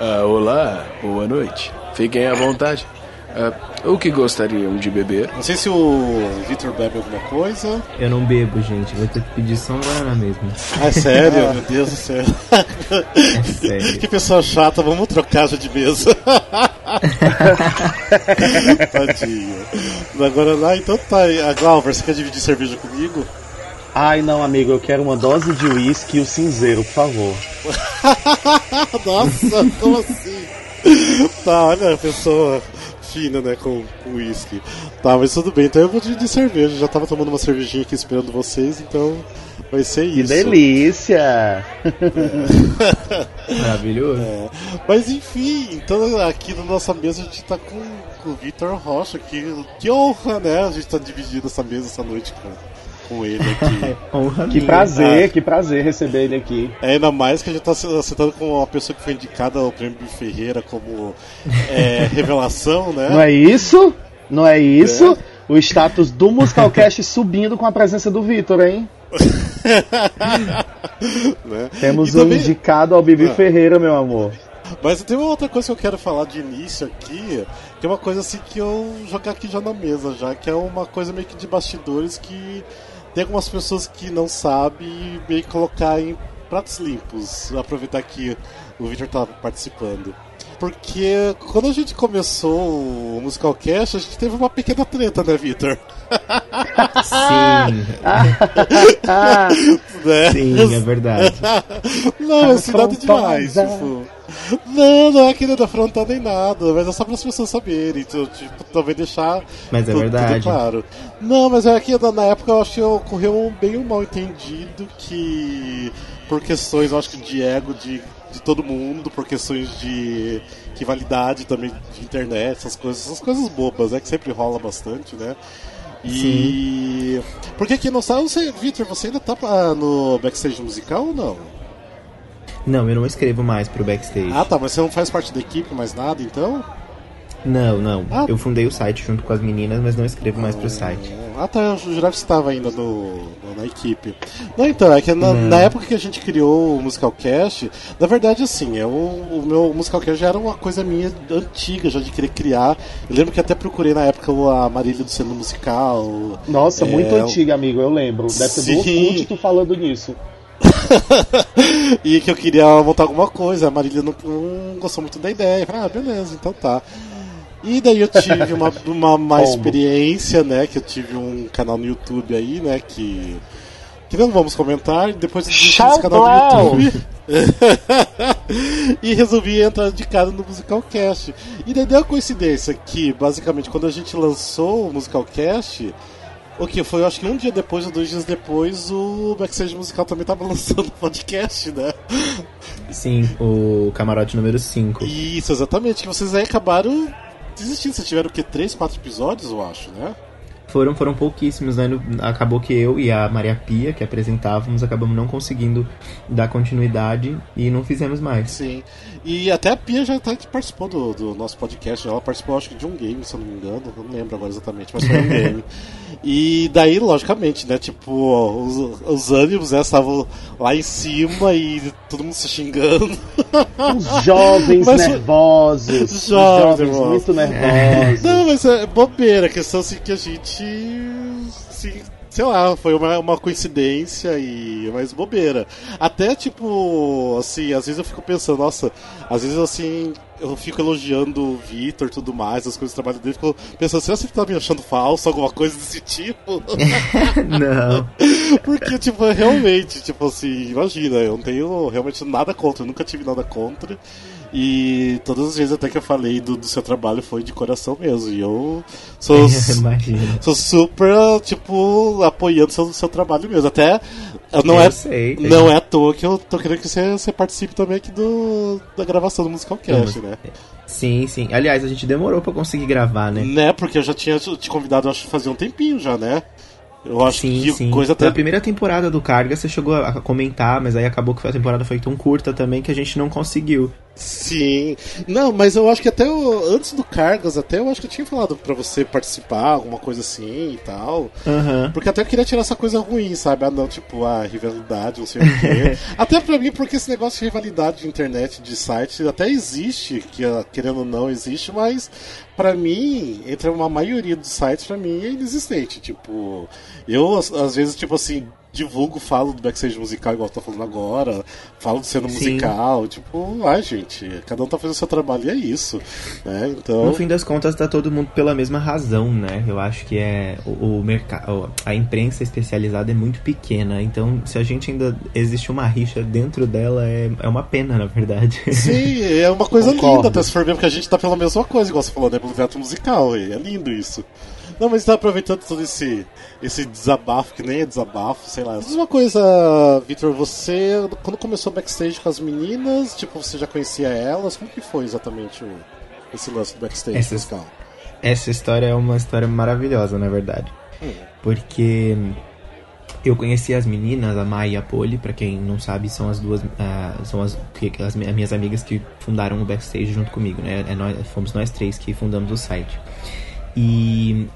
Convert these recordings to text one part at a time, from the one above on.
Ah, olá, boa noite. Fiquem à vontade. Ah, o que gostariam de beber? Não sei se o Victor bebe alguma coisa. Eu não bebo, gente. Vou ter que pedir só um Guaraná mesmo. Ah, é sério? Meu Deus do céu. É sério. Que pessoa chata, vamos trocar já de mesa. Tadinho. Agora lá, então tá. A Glauber, você quer dividir cerveja comigo? Ai não, amigo, eu quero uma dose de uísque e o cinzeiro, por favor. Nossa, como assim? Tá, olha a pessoa fina, né, com uísque. Tá, mas tudo bem, então eu vou dividir cerveja. Já tava tomando uma cervejinha aqui esperando vocês, então vai ser Que isso. delícia! Maravilhoso. É. Mas enfim, então aqui na nossa mesa a gente tá com, com o Vitor Rocha, que, que honra, né? A gente tá dividindo essa mesa essa noite com, com ele aqui. Que prazer, Ah. que prazer receber ele aqui. É, ainda mais que a gente tá se- sentando com uma pessoa que foi indicada ao Prêmio Ferreira como é, revelação, né? Não é isso? Não é isso? O status do Musicalcast subindo com a presença do Vitor, hein? Né? Temos E um também- indicado ao Bibi Ah. Ferreira, meu amor. Mas tem uma outra coisa que eu quero falar de início aqui, que é uma coisa assim que eu jogar aqui já na mesa, já que é uma coisa meio que de bastidores que tem algumas pessoas que não sabem meio colocar em pratos limpos. Aproveitar que o Victor tá participando. Porque quando a gente começou o Musical Cast, a gente teve uma pequena treta, né, Victor? Sim, Né? sim, é verdade. Não, assim, nada demais. Afrontosa. Tipo, não, não é querendo afrontar nem nada, mas é só para as pessoas saberem. Então, tipo, também deixar Mas é tudo, verdade. tudo claro. Não, mas é que na na época eu acho que ocorreu um, bem um mal entendido que, por questões, eu acho que de ego de, de todo mundo, por questões de rivalidade também de internet, essas coisas, essas coisas bobas, né? Que sempre rola bastante, né? E. Porque aqui não sabe, você, Victor, você ainda tá ah, no backstage musical ou não? Não, eu não escrevo mais pro backstage. Ah, tá, mas você não faz parte da equipe mais nada, então? Não, não. Ah. Eu fundei o site junto com as meninas, mas não escrevo mais pro site. Ah, tá, eu jurava que você estava ainda no, no- na equipe. Não, então, é que na, na época que a gente criou o Musical Cast, na verdade, assim, é, o, meu Musical Cast já era uma coisa minha antiga, já de querer criar. Eu lembro que até procurei na época a Marília do Sendo Musical. nossa, É, muito antiga, amigo, eu lembro. Deve ser do Sim. Orkut tu falando nisso. e que eu queria montar alguma coisa. A Marília não, não gostou muito da ideia. Eu Falei, ah, beleza, então tá. E daí eu tive uma, uma má experiência, né? Que eu tive um canal no YouTube aí, né? Que. Que não vamos comentar. Depois eu desisti desse canal no YouTube. e resolvi entrar de cara no Musical Cast. E daí deu a coincidência que, basicamente, quando a gente lançou o Musical Cast. O que foi, acho que um dia depois ou dois dias depois, o Backstage Musical também tava lançando podcast, né? Sim, o camarote número 5. Isso, exatamente. Que vocês aí acabaram desistindo. Vocês tiveram o quê? Três, quatro episódios, eu acho, né? Foram, foram pouquíssimos, né? Acabou que eu e a Maria Pia, que apresentávamos, acabamos não conseguindo dar continuidade e não fizemos mais. Sim. E até a Pia já até participou do, do nosso podcast. Ela participou, acho que de um game, se eu não me engano. Eu não lembro agora exatamente, mas foi um game. E daí, logicamente, né? Tipo, os, os ânimos né, estavam lá em cima e todo mundo se xingando. Os jovens Mas- nervosos. Os Jovens jovens nervosos. muito nervosos. Não, mas é bobeira, a questão assim que a gente. Assim, sei lá, foi uma, uma coincidência e mais bobeira. Até tipo, assim, às vezes eu fico pensando, nossa, às vezes assim, eu fico elogiando o Vitor e tudo mais, as coisas do trabalho dele, fico pensando, será que você tá me achando falso, alguma coisa desse tipo? não. Porque, tipo, realmente, tipo assim, imagina, eu não tenho realmente nada contra, eu nunca tive nada contra. E todas as vezes até que eu falei do, do seu trabalho foi de coração mesmo. E eu sou, sou super, tipo, apoiando seu, seu trabalho mesmo. Até não Eu é, sei, não é à toa que eu tô querendo que você, você participe também aqui do, da gravação do Musical Cast, né? Sim, sim. Aliás, a gente demorou pra conseguir gravar, né? Né, porque eu já tinha te convidado, acho que fazia um tempinho já, né? Eu acho Sim, que sim. coisa até. Na primeira temporada do Carga você chegou a comentar, mas aí acabou que a temporada foi tão curta também que a gente não conseguiu. Sim. Não, mas eu acho que até antes do Cargas, até eu acho que eu tinha falado pra você participar, alguma coisa assim e tal. Aham. Porque até eu queria tirar essa coisa ruim, sabe? Ah, não, tipo, a rivalidade, não sei o quê. até pra mim, porque esse negócio de rivalidade de internet, de site, até existe, que ah, querendo ou não existe, mas pra mim, entre uma maioria dos sites, pra mim é inexistente. Tipo, eu às vezes, tipo assim, divulgo, falo do backstage musical, igual eu tô falando agora, falo do cena Sim. musical, tipo, ai gente, cada um tá fazendo o seu trabalho e é isso. Né? Então. No fim das contas, tá todo mundo pela mesma razão, né? Eu acho que é o, o mercado, a imprensa especializada é muito pequena, então se a gente ainda existe uma rixa dentro dela é, é uma pena, na verdade. Sim, é uma coisa Concordo. linda, até se for ver, porque a gente tá pela mesma coisa, igual você falou, né? Pelo teatro musical, é lindo isso. Não, mas tá aproveitando todo esse, esse desabafo, que nem é desabafo, sei lá. Diz uma coisa, Victor, você, quando começou o backstage com as meninas, tipo, você já conhecia elas? Como que foi exatamente o, esse lance do backstage Essas- musical? Essa história é uma história maravilhosa, na verdade. Porque eu conheci as meninas, a Mai e a Poli, pra quem não sabe, são as duas. ah, são as, que- as minhas amigas que fundaram o backstage junto comigo, né? É nós, fomos nós três que fundamos o site. E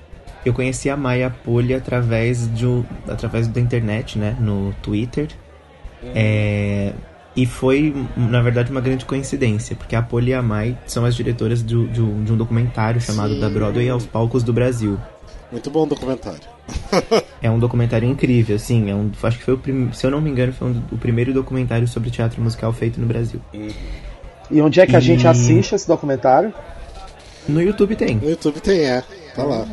eu conheci a Mai e a Poli através, de, um- através da internet, né? No Twitter. É, e foi, na verdade, uma grande coincidência, porque a Poli e a Mai são as diretoras do- de um de um documentário chamado Sim. Da Broadway aos Palcos do Brasil. Muito bom o documentário. É um documentário incrível, assim. É um, acho que foi o prim, se eu não me engano, foi um o primeiro documentário sobre teatro musical feito no Brasil. E onde é que a E- gente assiste esse documentário? No YouTube tem. No YouTube tem, é. Tá lá.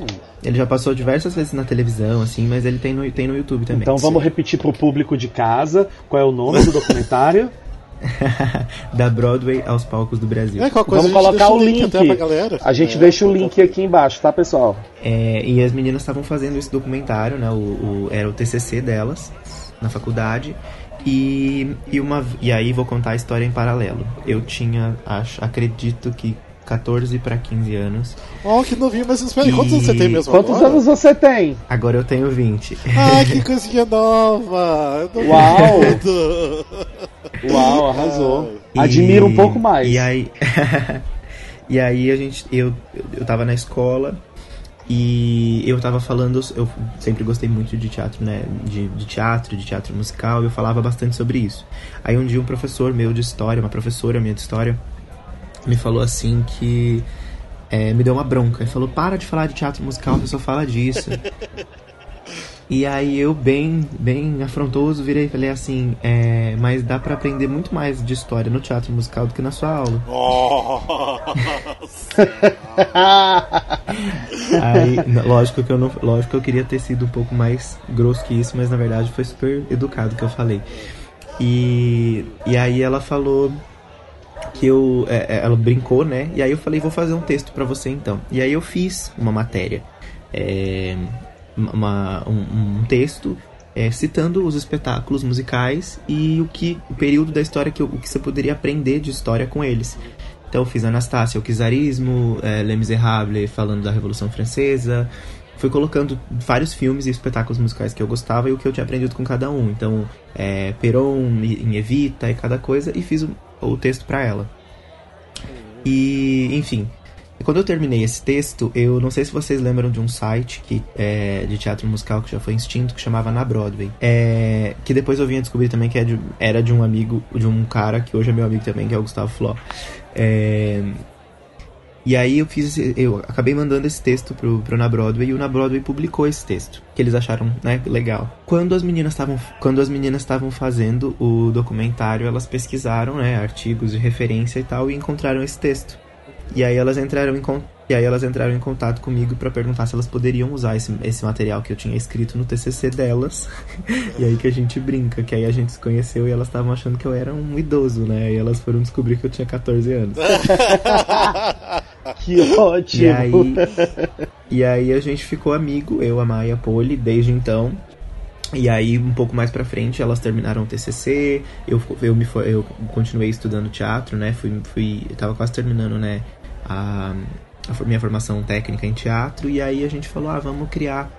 Ele já passou diversas vezes na televisão, assim, mas ele tem no, tem no YouTube também. Então vamos repetir pro público de casa qual é o nome do documentário. da Broadway aos palcos do Brasil. É, Vamos a gente colocar deixa o link. até pra galera. A gente É, deixa o link aqui embaixo, tá, pessoal? É, e as meninas estavam fazendo esse documentário, né? O, o- era o TCC delas na faculdade. E, e, uma, e aí vou contar a história em paralelo. Eu tinha, acho, acredito que 14 para 15 anos. Ó, que novinho, mas espera aí, E- quantos anos você tem mesmo Quantos agora? anos você tem? Agora eu tenho 20. Ah, que coisinha nova! Eu tô Uau! vendo. Uau, arrasou. E- Admiro um pouco mais. E aí, e aí a gente, eu, eu tava na escola e eu tava falando, eu sempre gostei muito de teatro, né? De, de teatro, de teatro musical, eu falava bastante sobre isso. Aí um dia um professor meu de história, uma professora minha de história, me falou assim que é, me deu uma bronca. Ele falou, para de falar de teatro musical, você só fala disso. E aí eu, bem, bem afrontoso, virei e falei assim, é, mas dá pra aprender muito mais de história no teatro musical do que na sua aula. Nossa! Aí, lógico que eu não, lógico que eu queria ter sido um pouco mais grosso que isso, mas na verdade foi super educado que eu falei. E, e aí ela falou que eu, é, é, ela brincou, né? E aí eu falei, vou fazer um texto pra você então. E aí eu fiz uma matéria, é, uma- um, um texto é, citando os espetáculos musicais e o que o período da história que eu- o que você poderia aprender de história com eles. Então eu fiz Anastácia, o Czarismo, é, Les Miserables, falando da Revolução Francesa. Fui colocando vários filmes e espetáculos musicais que eu gostava e o que eu tinha aprendido com cada um. Então, é, Peron, em Evita e cada coisa, e fiz o, texto pra ela. E, enfim, quando eu terminei esse texto, eu não sei se vocês lembram de um site que, é, de teatro musical que já foi extinto, que chamava Na Broadway. É, que depois eu vim descobrir também que é de- era de um amigo, de um cara que hoje é meu amigo também, que é o Gustavo Fló. É, e aí eu fiz eu acabei mandando esse texto pro, pro Na Broadway e o Na Broadway publicou esse texto, que eles acharam, né, legal. Quando as meninas estavam quando as meninas estavam fazendo o documentário, elas pesquisaram, né, artigos de referência e tal e encontraram esse texto. E aí elas entraram em con- e aí elas entraram em contato comigo pra perguntar se elas poderiam usar esse, esse material que eu tinha escrito no TCC delas. e aí que a gente brinca, que aí a gente se conheceu e elas estavam achando que eu era um idoso, né? E elas foram descobrir que eu tinha 14 anos. Que ótimo. E aí, e aí a gente ficou amigo, eu, a Maia, a Poli, desde então. E aí, um pouco mais pra frente, elas terminaram o TCC, eu, eu, me, eu continuei estudando teatro, né? Fui, fui, eu tava quase terminando, né? A, a minha formação técnica em teatro. E aí a gente falou, ah, vamos criar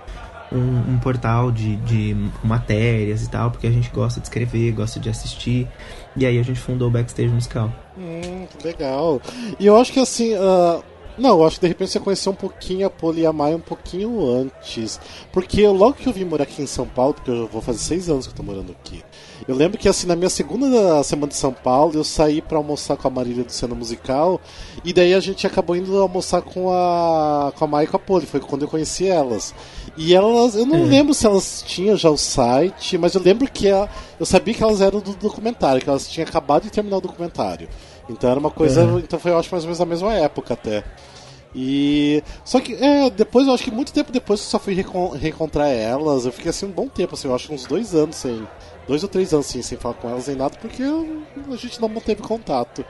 um, um portal de, de matérias e tal, porque a gente gosta de escrever, gosta de assistir. E aí a gente fundou o Backstage Musical. Hum, legal. E eu acho que assim. Uh, não, acho que de repente você conheceu um pouquinho a Poli e a Maia um pouquinho antes. Porque logo que eu vim morar aqui em São Paulo, porque eu vou fazer seis anos que eu tô morando aqui. Eu lembro que assim, na minha segunda semana de São Paulo, eu saí para almoçar com a Marília do Cena Musical, e daí a gente acabou indo almoçar com a com a Maia e com a Poli, foi quando eu conheci elas. E elas, eu não é. lembro se elas tinham já o site, mas eu lembro que a, eu sabia que elas eram do documentário, que elas tinham acabado de terminar o documentário. Então era uma coisa, uhum. então foi eu acho mais ou menos na mesma época até. E. Só que, é, depois, eu acho que muito tempo depois eu só fui reencontrar elas. Eu fiquei assim um bom tempo, assim, eu acho uns dois anos sem. Dois ou três anos assim, sem falar com elas nem nada, porque a gente não manteve contato.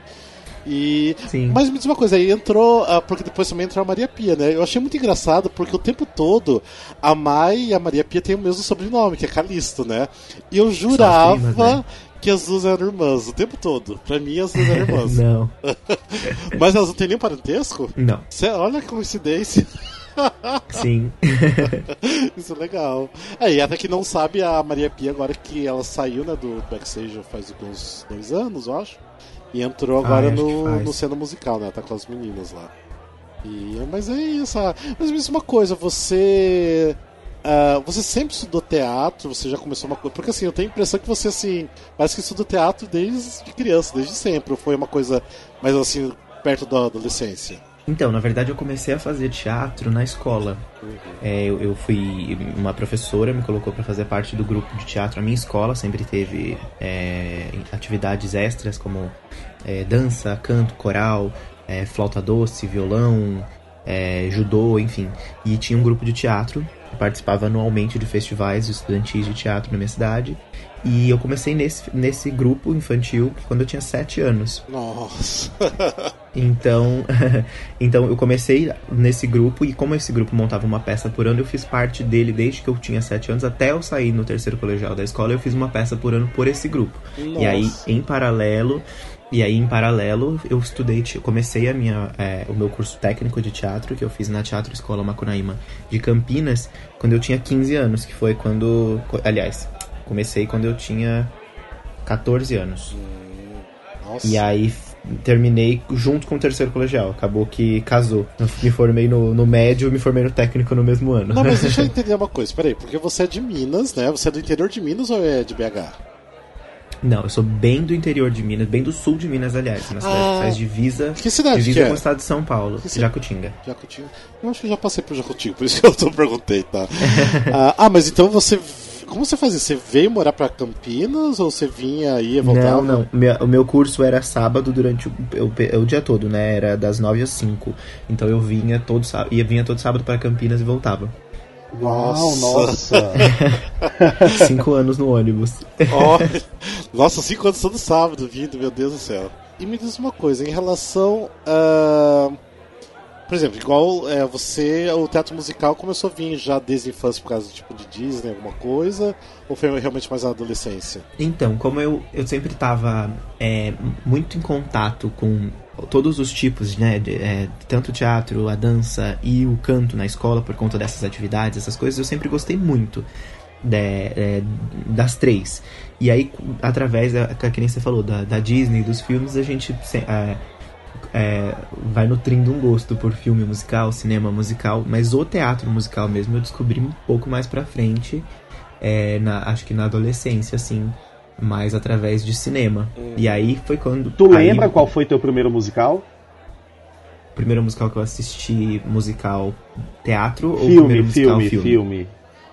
E. Sim. Mas me diz uma coisa, aí entrou. Uh, porque depois também entrou a Maria Pia, né? Eu achei muito engraçado porque o tempo todo a Mai e a Maria Pia têm o mesmo sobrenome, que é Calisto, né? E eu jurava primas, né? que as duas eram irmãs o tempo todo. Pra mim, as duas eram irmãs. não. Mas elas não têm nenhum parentesco? Não. Cê, olha que coincidência. Sim. Isso é legal. É, e até que não sabe a Maria Pia agora que ela saiu né, do backstage faz uns dois anos, eu acho. E entrou agora ah, no, no cena musical, né? Tá com as meninas lá. E, mas é isso. Ah, mas me diz uma coisa, você Uh, você sempre estudou teatro? Você já começou uma coisa? Porque assim, eu tenho a impressão que você assim parece que estudou teatro desde criança, desde sempre. Ou foi uma coisa mais assim perto da adolescência? Então, na verdade, eu comecei a fazer teatro na escola. Uhum. É, eu, eu, fui uma professora me colocou para fazer parte do grupo de teatro. A minha escola sempre teve é, atividades extras como é, dança, canto, coral, é, flauta doce, violão, é, judô, enfim. E tinha um grupo de teatro participava anualmente de festivais estudantis de teatro na minha cidade. E eu comecei nesse, nesse grupo infantil quando eu tinha 7 anos. Nossa! então, então eu comecei nesse grupo e como esse grupo montava uma peça por ano, eu fiz parte dele desde que eu tinha 7 anos até eu sair no terceiro colegial da escola, eu fiz uma peça por ano por esse grupo. Nossa. E aí, em paralelo, e aí, em paralelo, eu estudei, comecei a minha, é, o meu curso técnico de teatro, que eu fiz na Teatro Escola Macunaíma de Campinas, quando eu tinha 15 anos, que foi quando. Aliás, comecei quando eu tinha 14 anos. Nossa. E aí terminei junto com o terceiro colegial. Acabou que casou. Eu me formei no, no médio e me formei no técnico no mesmo ano. Não, mas deixa eu entender uma coisa. Peraí, porque você é de Minas, né? Você é do interior de Minas ou é de BH? Não, eu sou bem do interior de Minas, bem do sul de Minas, aliás. Na cidade ah, que faz divisa. Que cidade divisa que é? com o estado de São Paulo, que Jacutinga. Jacutinga. Eu acho que já passei por Jacutinga, por isso que eu tô perguntei, tá? ah, ah, mas então você. Como você fazia? Você veio morar para Campinas ou você vinha e voltava? Não, não. Meu, o meu curso era sábado durante o, o, o, dia todo, né? Era das 9 às 5. Então eu vinha todo, ia vinha todo sábado para Campinas e voltava. Nossa! nossa. cinco anos no ônibus. Oh, nossa, cinco anos todo sábado vindo, meu Deus do céu. E me diz uma coisa, em relação a. Por exemplo, igual é, você, o teatro musical começou a vir já desde a infância por causa tipo de Disney, alguma coisa? Ou foi realmente mais na adolescência? Então, como eu, eu sempre estava é, muito em contato com todos os tipos, né? De, é, tanto o teatro, a dança e o canto na escola por conta dessas atividades, essas coisas, eu sempre gostei muito de, é, das três. E aí, através, da, que nem você falou, da, da Disney, dos filmes, a gente é, é, vai nutrindo um gosto por filme musical, cinema musical, mas o teatro musical mesmo eu descobri um pouco mais pra frente, é, na, acho que na adolescência, assim mas através de cinema. Hum. E aí foi quando. Tu aí, lembra qual foi teu primeiro musical? Primeiro musical que eu assisti, musical teatro filme, ou primeiro musical filme? Filme, filme.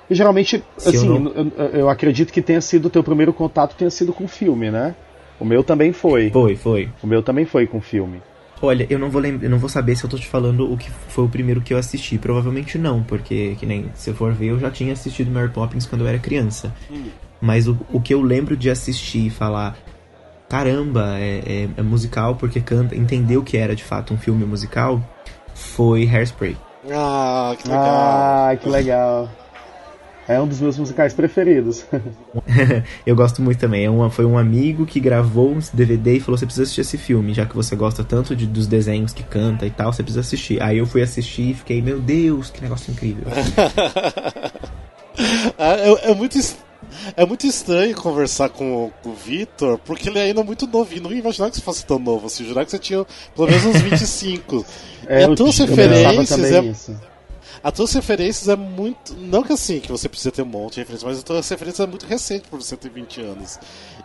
E geralmente, Se assim, eu, não... eu, eu, acredito que tenha sido o teu primeiro contato tenha sido com filme, né? O meu também foi. Foi, foi. O meu também foi com filme. Olha, eu não vou lembra, eu não vou saber se eu tô te falando o que foi o primeiro que eu assisti. Provavelmente não, porque que nem se eu for ver, eu já tinha assistido Mary Poppins quando eu era criança. Hum. Mas o, o que eu lembro de assistir e falar, caramba, é, é, é, musical porque canta, entender o que era de fato um filme musical, foi Hairspray. Ah, que legal. Ah, que legal. É um dos meus musicais preferidos. eu gosto muito também. É uma, foi um amigo que gravou um DVD e falou: você precisa assistir esse filme, já que você gosta tanto de, dos desenhos que canta e tal, você precisa assistir. Aí eu fui assistir e fiquei, meu Deus, que negócio incrível. é, é, muito é muito estranho conversar com, com o Vitor, porque ele é ainda muito novinho. Não ia imaginar que você fosse tão novo assim. Jurar que você tinha pelo menos uns 25. é, e as tuas referências. É, isso. As tuas referências é muito. Não que assim, que você precisa ter um monte de referências, mas as tuas referências é muito recente por você ter 20 anos.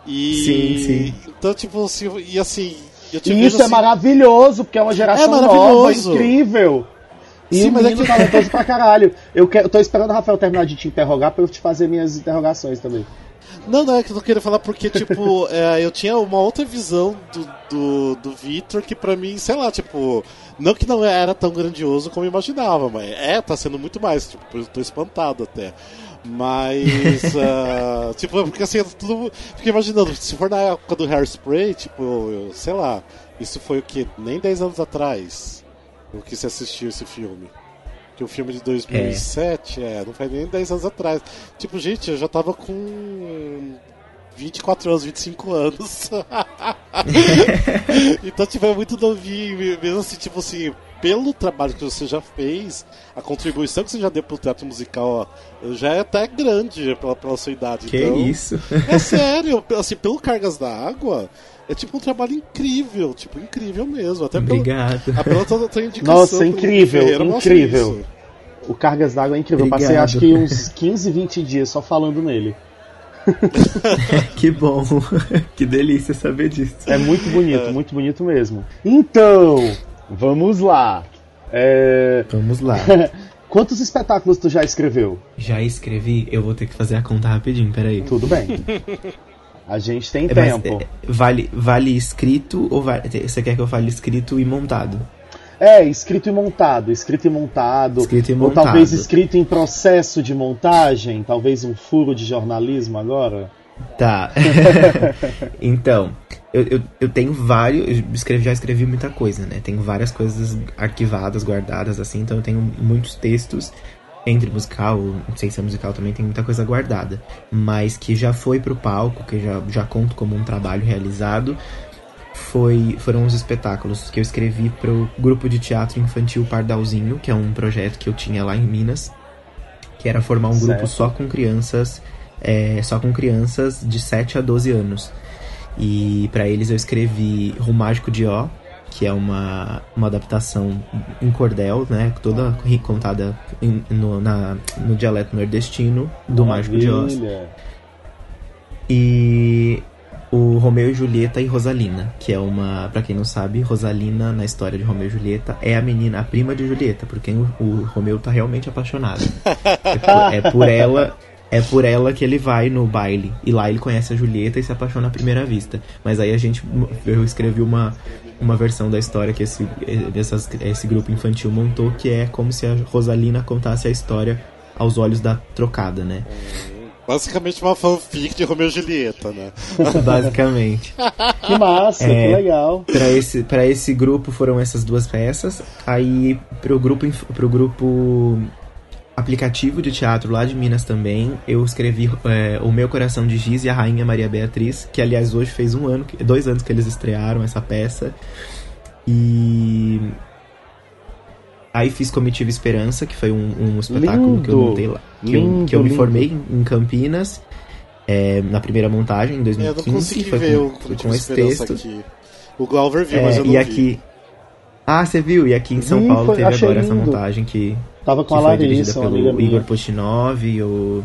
E. Sim, sim. Então, tipo, assim, e assim. e isso é assim... é maravilhoso, porque é uma geração é nova, incrível. E Sim, o mas é que... talentoso pra caralho. Eu, que, eu tô esperando o Rafael terminar de te interrogar pra eu te fazer minhas interrogações também. Não, não, é que eu tô querendo falar porque, tipo, é, eu tinha uma outra visão do, do, do Victor que pra mim, sei lá, tipo, não que não era tão grandioso como eu imaginava, mas é, tá sendo muito mais, tipo, eu tô espantado até. Mas, uh, tipo, porque assim, eu tudo, fiquei imaginando, se for na época do Hairspray, tipo, eu, sei lá, isso foi o que? Nem 10 anos atrás o que se assistiu esse filme. Que o filme de 2007, é. é, não faz nem 10 anos atrás. Tipo, gente, eu já tava com 24 anos, 25 anos. então, tipo, é muito novinho, mesmo assim, tipo assim, pelo trabalho que você já fez, a contribuição que você já deu pro teatro musical ó, já é até grande pela, pela sua idade. Que então, isso? é sério, assim, pelo Cargas da Água, é tipo um trabalho incrível, tipo, incrível mesmo. Até Obrigado. Pela, pela tua, tua indicação. Nossa, incrível, incrível. O Cargas d'Água é incrível. Obrigado. Eu passei acho que uns 15, 20 dias só falando nele. que bom, que delícia saber disso. É muito bonito, é. muito bonito mesmo. Então, vamos lá. É... Vamos lá. Quantos espetáculos tu já escreveu? Já escrevi, eu vou ter que fazer a conta rapidinho, peraí. Tudo bem. A gente tem é, tempo. É, vale, vale escrito ou vale, você quer que eu fale escrito e montado? É, escrito e montado, escrito e montado. Escrito e montado. Ou talvez escrito em processo de montagem, talvez um furo de jornalismo agora. Tá. então, eu, eu, eu, tenho vários. Eu escrevi, já escrevi muita coisa, né? Tenho várias coisas arquivadas, guardadas, assim, então eu tenho muitos textos entre musical, não sei se é musical também, tem muita coisa guardada, mas que já foi pro palco, que já, já conto como um trabalho realizado, foi, foram os espetáculos que eu escrevi pro grupo de teatro infantil Pardalzinho, que é um projeto que eu tinha lá em Minas, que era formar um grupo só com crianças, é, só com crianças de 7 a 12 anos. E para eles eu escrevi O Mágico de Ó, que é uma, uma adaptação em cordel, né? Toda contada em, no, na, no dialeto nordestino do Mágico de Oz. E o Romeu e Julieta e Rosalina, que é uma, para quem não sabe, Rosalina na história de Romeu e Julieta é a menina, a prima de Julieta, por quem o, o Romeu tá realmente apaixonado. é, por, é por ela é por ela que ele vai no baile. E lá ele conhece a Julieta e se apaixona à primeira vista. Mas aí a gente. Eu escrevi uma, uma versão da história que esse, essas, esse grupo infantil montou, que é como se a Rosalina contasse a história aos olhos da trocada, né? Basicamente uma fanfic de Romeu e Julieta, né? Basicamente. que massa, é, que legal. Para esse, pra esse grupo foram essas duas peças. Aí pro grupo, pro grupo aplicativo de teatro lá de Minas também, eu escrevi é, O Meu Coração de Giz e a Rainha Maria Beatriz, que aliás hoje fez um ano, dois anos que eles estrearam essa peça. E aí fiz Comitiva Esperança, que foi um, um espetáculo lindo, que eu montei lá. Que, lindo, eu, que eu me formei em Campinas, é, na primeira montagem, em 2015. É, eu não consegui foi ver com, o foi com esse texto. Aqui. O Glauber viu, é, mas eu não e aqui, vi. Ah, você viu? E aqui em São Paulo foi, teve agora lindo. essa montagem que Tava com que a Larissa, foi dirigida pelo Igor Postinov, o,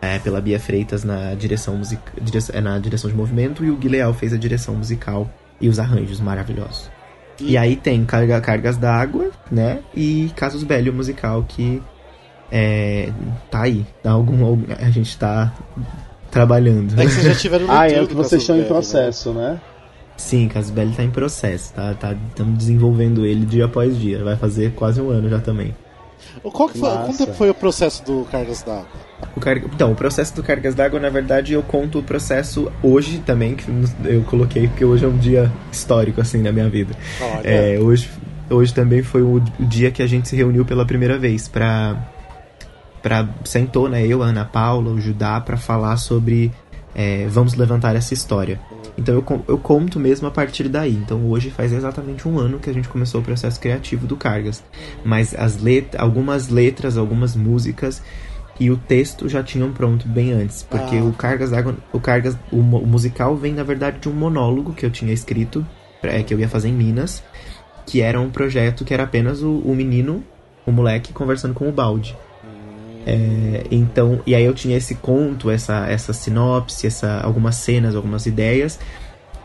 é, pela Bia Freitas na direção, music, direção, é, na direção de movimento e o Guileal fez a direção musical e os arranjos maravilhosos. E, e aí tem carga, Cargas d'Água, né? E Casos Belli, musical que é, tá aí. Tá algum, a gente tá trabalhando. É que vocês já tiveram Ah, é o que vocês estão em né? processo, né? né? Sim, Casos Belli tá em processo, tá? Estamos tá, desenvolvendo ele dia após dia. Vai fazer quase um ano já também. Qual que foi, quanto tempo foi o processo do Cargas d'Água? O car... Então, o processo do Cargas d'Água, na verdade, eu conto o processo hoje também, que eu coloquei porque hoje é um dia histórico, assim, na minha vida. É, hoje, hoje também foi o, dia que a gente se reuniu pela primeira vez pra... pra sentou, né, eu, a Ana Paula, o Judá, para falar sobre é, vamos levantar essa história. Então eu, eu conto mesmo a partir daí. Então hoje faz exatamente um ano que a gente começou o processo criativo do Cargas. Mas as let algumas letras, algumas músicas e o texto já tinham pronto bem antes, porque ah. o Cargas o Cargas, o, o, musical vem na verdade de um monólogo que eu tinha escrito, é, que eu ia fazer em Minas, que era um projeto que era apenas o, o menino, o moleque conversando com o balde. É, então, e aí eu tinha esse conto, essa, essa sinopse, essa, algumas cenas, algumas ideias,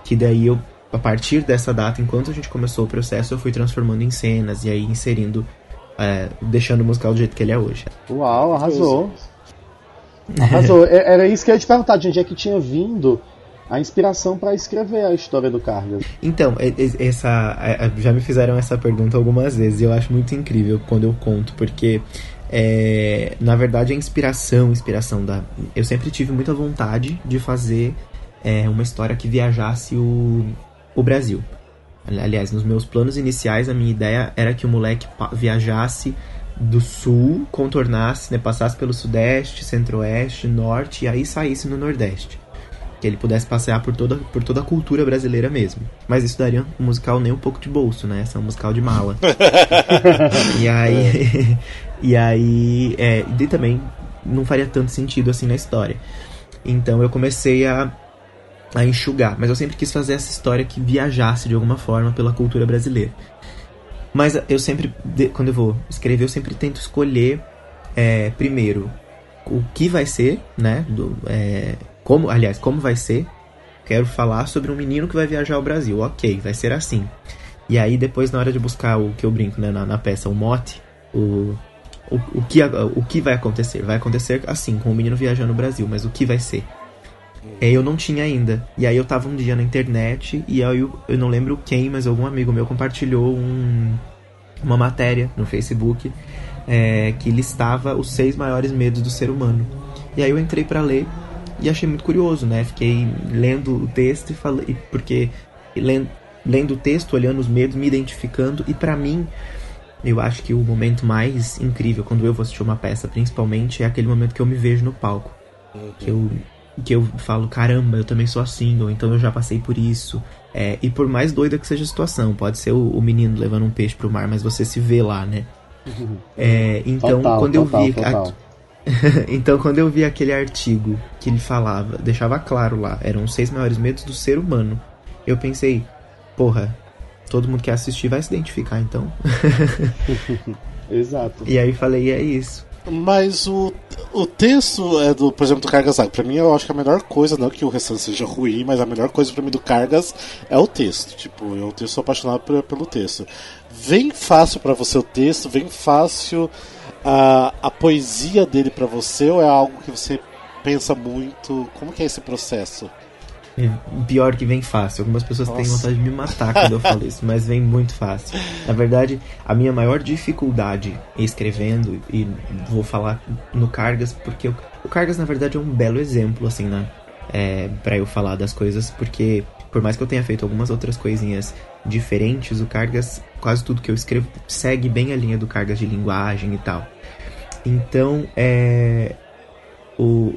que daí eu, a partir dessa data, enquanto a gente começou o processo, eu fui transformando em cenas e aí inserindo, é, deixando o musical do jeito que ele é hoje. Uau, arrasou! Arrasou. É, era isso que eu ia te perguntar, de onde é que tinha vindo a inspiração para escrever a história do Cargas? Então, essa já me fizeram essa pergunta algumas vezes e eu acho muito incrível quando eu conto, porque é, na verdade, a inspiração, inspiração da. Eu sempre tive muita vontade de fazer é, uma história que viajasse o, o Brasil. Aliás, nos meus planos iniciais, a minha ideia era que o moleque viajasse do sul, contornasse, né, passasse pelo sudeste, centro-oeste, norte e aí saísse no nordeste. Que ele pudesse passear por toda, por toda a cultura brasileira mesmo. Mas isso daria um musical nem um pouco de bolso, né? Essa é um musical de mala. e aí. E aí. É, e também não faria tanto sentido assim na história. Então eu comecei a, a enxugar. Mas eu sempre quis fazer essa história que viajasse de alguma forma pela cultura brasileira. Mas eu sempre, quando eu vou escrever, eu sempre tento escolher é, primeiro o que vai ser, né? Do, é, como, aliás, como vai ser. Quero falar sobre um menino que vai viajar ao Brasil. Ok, vai ser assim. E aí depois na hora de buscar o que eu brinco né, na, na peça, o mote, o, o, o, que, o que vai acontecer? Vai acontecer assim, com o menino viajando no Brasil, mas o que vai ser? É, eu não tinha ainda. E aí eu tava um dia na internet e aí eu, eu não lembro quem, mas algum amigo meu compartilhou um, uma matéria no Facebook é, que listava os seis maiores medos do ser humano. E aí eu entrei para ler e achei muito curioso, né? Fiquei lendo o texto e falei porque lendo, lendo o texto, olhando os medos, me identificando e para mim eu acho que o momento mais incrível quando eu vou assistir uma peça, principalmente, é aquele momento que eu me vejo no palco. Uhum. Que eu que eu falo, caramba, eu também sou assim, ou então eu já passei por isso. É, e por mais doida que seja a situação, pode ser o, o, menino levando um peixe pro mar, mas você se vê lá, né? É, então, total, quando total, eu vi. Total. então, quando eu vi aquele artigo que ele falava, deixava claro lá, eram os seis maiores medos do ser humano, eu pensei, porra, todo mundo que assistir vai se identificar então. Exato. E aí falei, é isso. Mas o, o texto é do, por exemplo, do Cargas Pra mim, eu acho que a melhor coisa, não que o restante seja ruim, mas a melhor coisa para mim do Cargas é o texto. Tipo, eu sou apaixonado por, pelo texto. Vem fácil para você o texto, vem fácil a, a poesia dele para você, ou é algo que você pensa muito? Como que é esse processo? Pior que vem fácil. Algumas pessoas Nossa. têm vontade de me matar quando eu falo isso, mas vem muito fácil. Na verdade, a minha maior dificuldade escrevendo, e vou falar no Cargas, porque o, o Cargas, na verdade, é um belo exemplo, assim, né? É, para eu falar das coisas, porque por mais que eu tenha feito algumas outras coisinhas diferentes, o Cargas, quase tudo que eu escrevo segue bem a linha do Cargas de linguagem e tal. Então, é. O,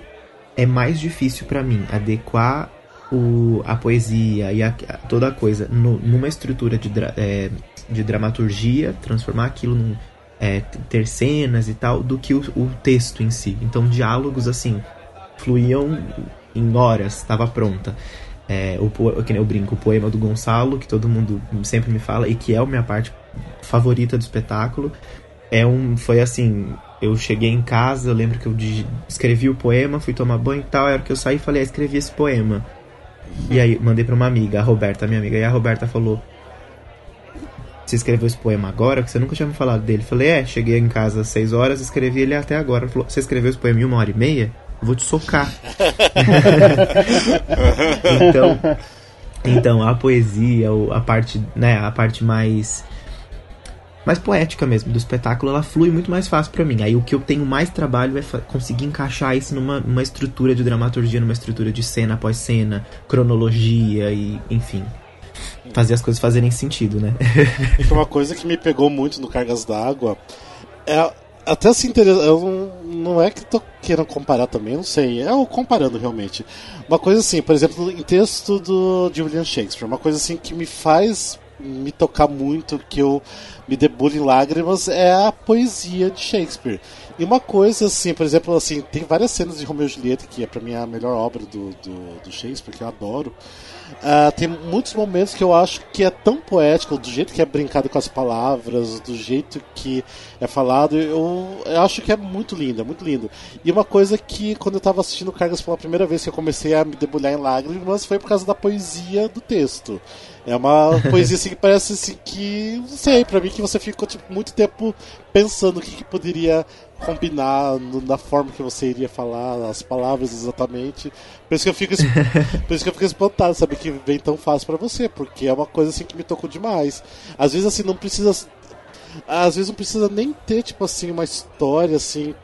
é mais difícil para mim adequar o, a poesia e a, toda a coisa no, numa estrutura de, é, de dramaturgia, transformar aquilo num. É, ter cenas e tal, do que o, o texto em si. Então, diálogos assim fluíam em horas, estava pronta. É, o, que eu brinco, o poema do Gonçalo, que todo mundo sempre me fala, e que é a minha parte favorita do espetáculo. É um, foi assim, eu cheguei em casa, eu lembro que eu escrevi o poema, fui tomar banho e tal, era que eu saí e falei, ah, escrevi esse poema. E aí mandei pra uma amiga, a Roberta, minha amiga, e a Roberta falou: Você escreveu esse poema agora? Que você nunca tinha me falado dele. Falei, é, cheguei em casa às 6 horas, escrevi ele até agora. Ela falou, você escreveu esse poema em uma hora e meia? Vou te socar. então, então, a poesia, a parte, né, a parte mais mais poética mesmo do espetáculo, ela flui muito mais fácil para mim. Aí o que eu tenho mais trabalho é conseguir encaixar isso numa, numa estrutura de dramaturgia, numa estrutura de cena após cena, cronologia e, enfim, fazer as coisas fazerem sentido, né? uma coisa que me pegou muito no Cargas d'Água é até interessa. Eu não, é que tô querendo comparar também, não sei. É o comparando realmente. Uma coisa assim, por exemplo, em texto do, de William Shakespeare, uma coisa assim que me faz me tocar muito, que eu me debulho em lágrimas, é a poesia de Shakespeare. E uma coisa, assim, por exemplo, assim, tem várias cenas de Romeu e Julieta, que é para mim a melhor obra do, do, do Shakespeare, que eu adoro. Uh, tem muitos momentos que eu acho que é tão poético, do jeito que é brincado com as palavras, do jeito que é falado, eu, eu acho que é muito lindo, é muito lindo. E uma coisa que, quando eu estava assistindo Cargas pela primeira vez, que eu comecei a me debulhar em lágrimas, foi por causa da poesia do texto. É uma poesia assim que parece assim que, não sei, pra mim que você ficou tipo, muito tempo pensando o que, que poderia combinar no, na forma que você iria falar as palavras exatamente. Por isso que eu fico, por isso que eu fico espantado, saber que vem tão fácil para você, porque é uma coisa assim que me tocou demais. Às vezes assim não precisa às vezes não precisa nem ter tipo assim uma história assim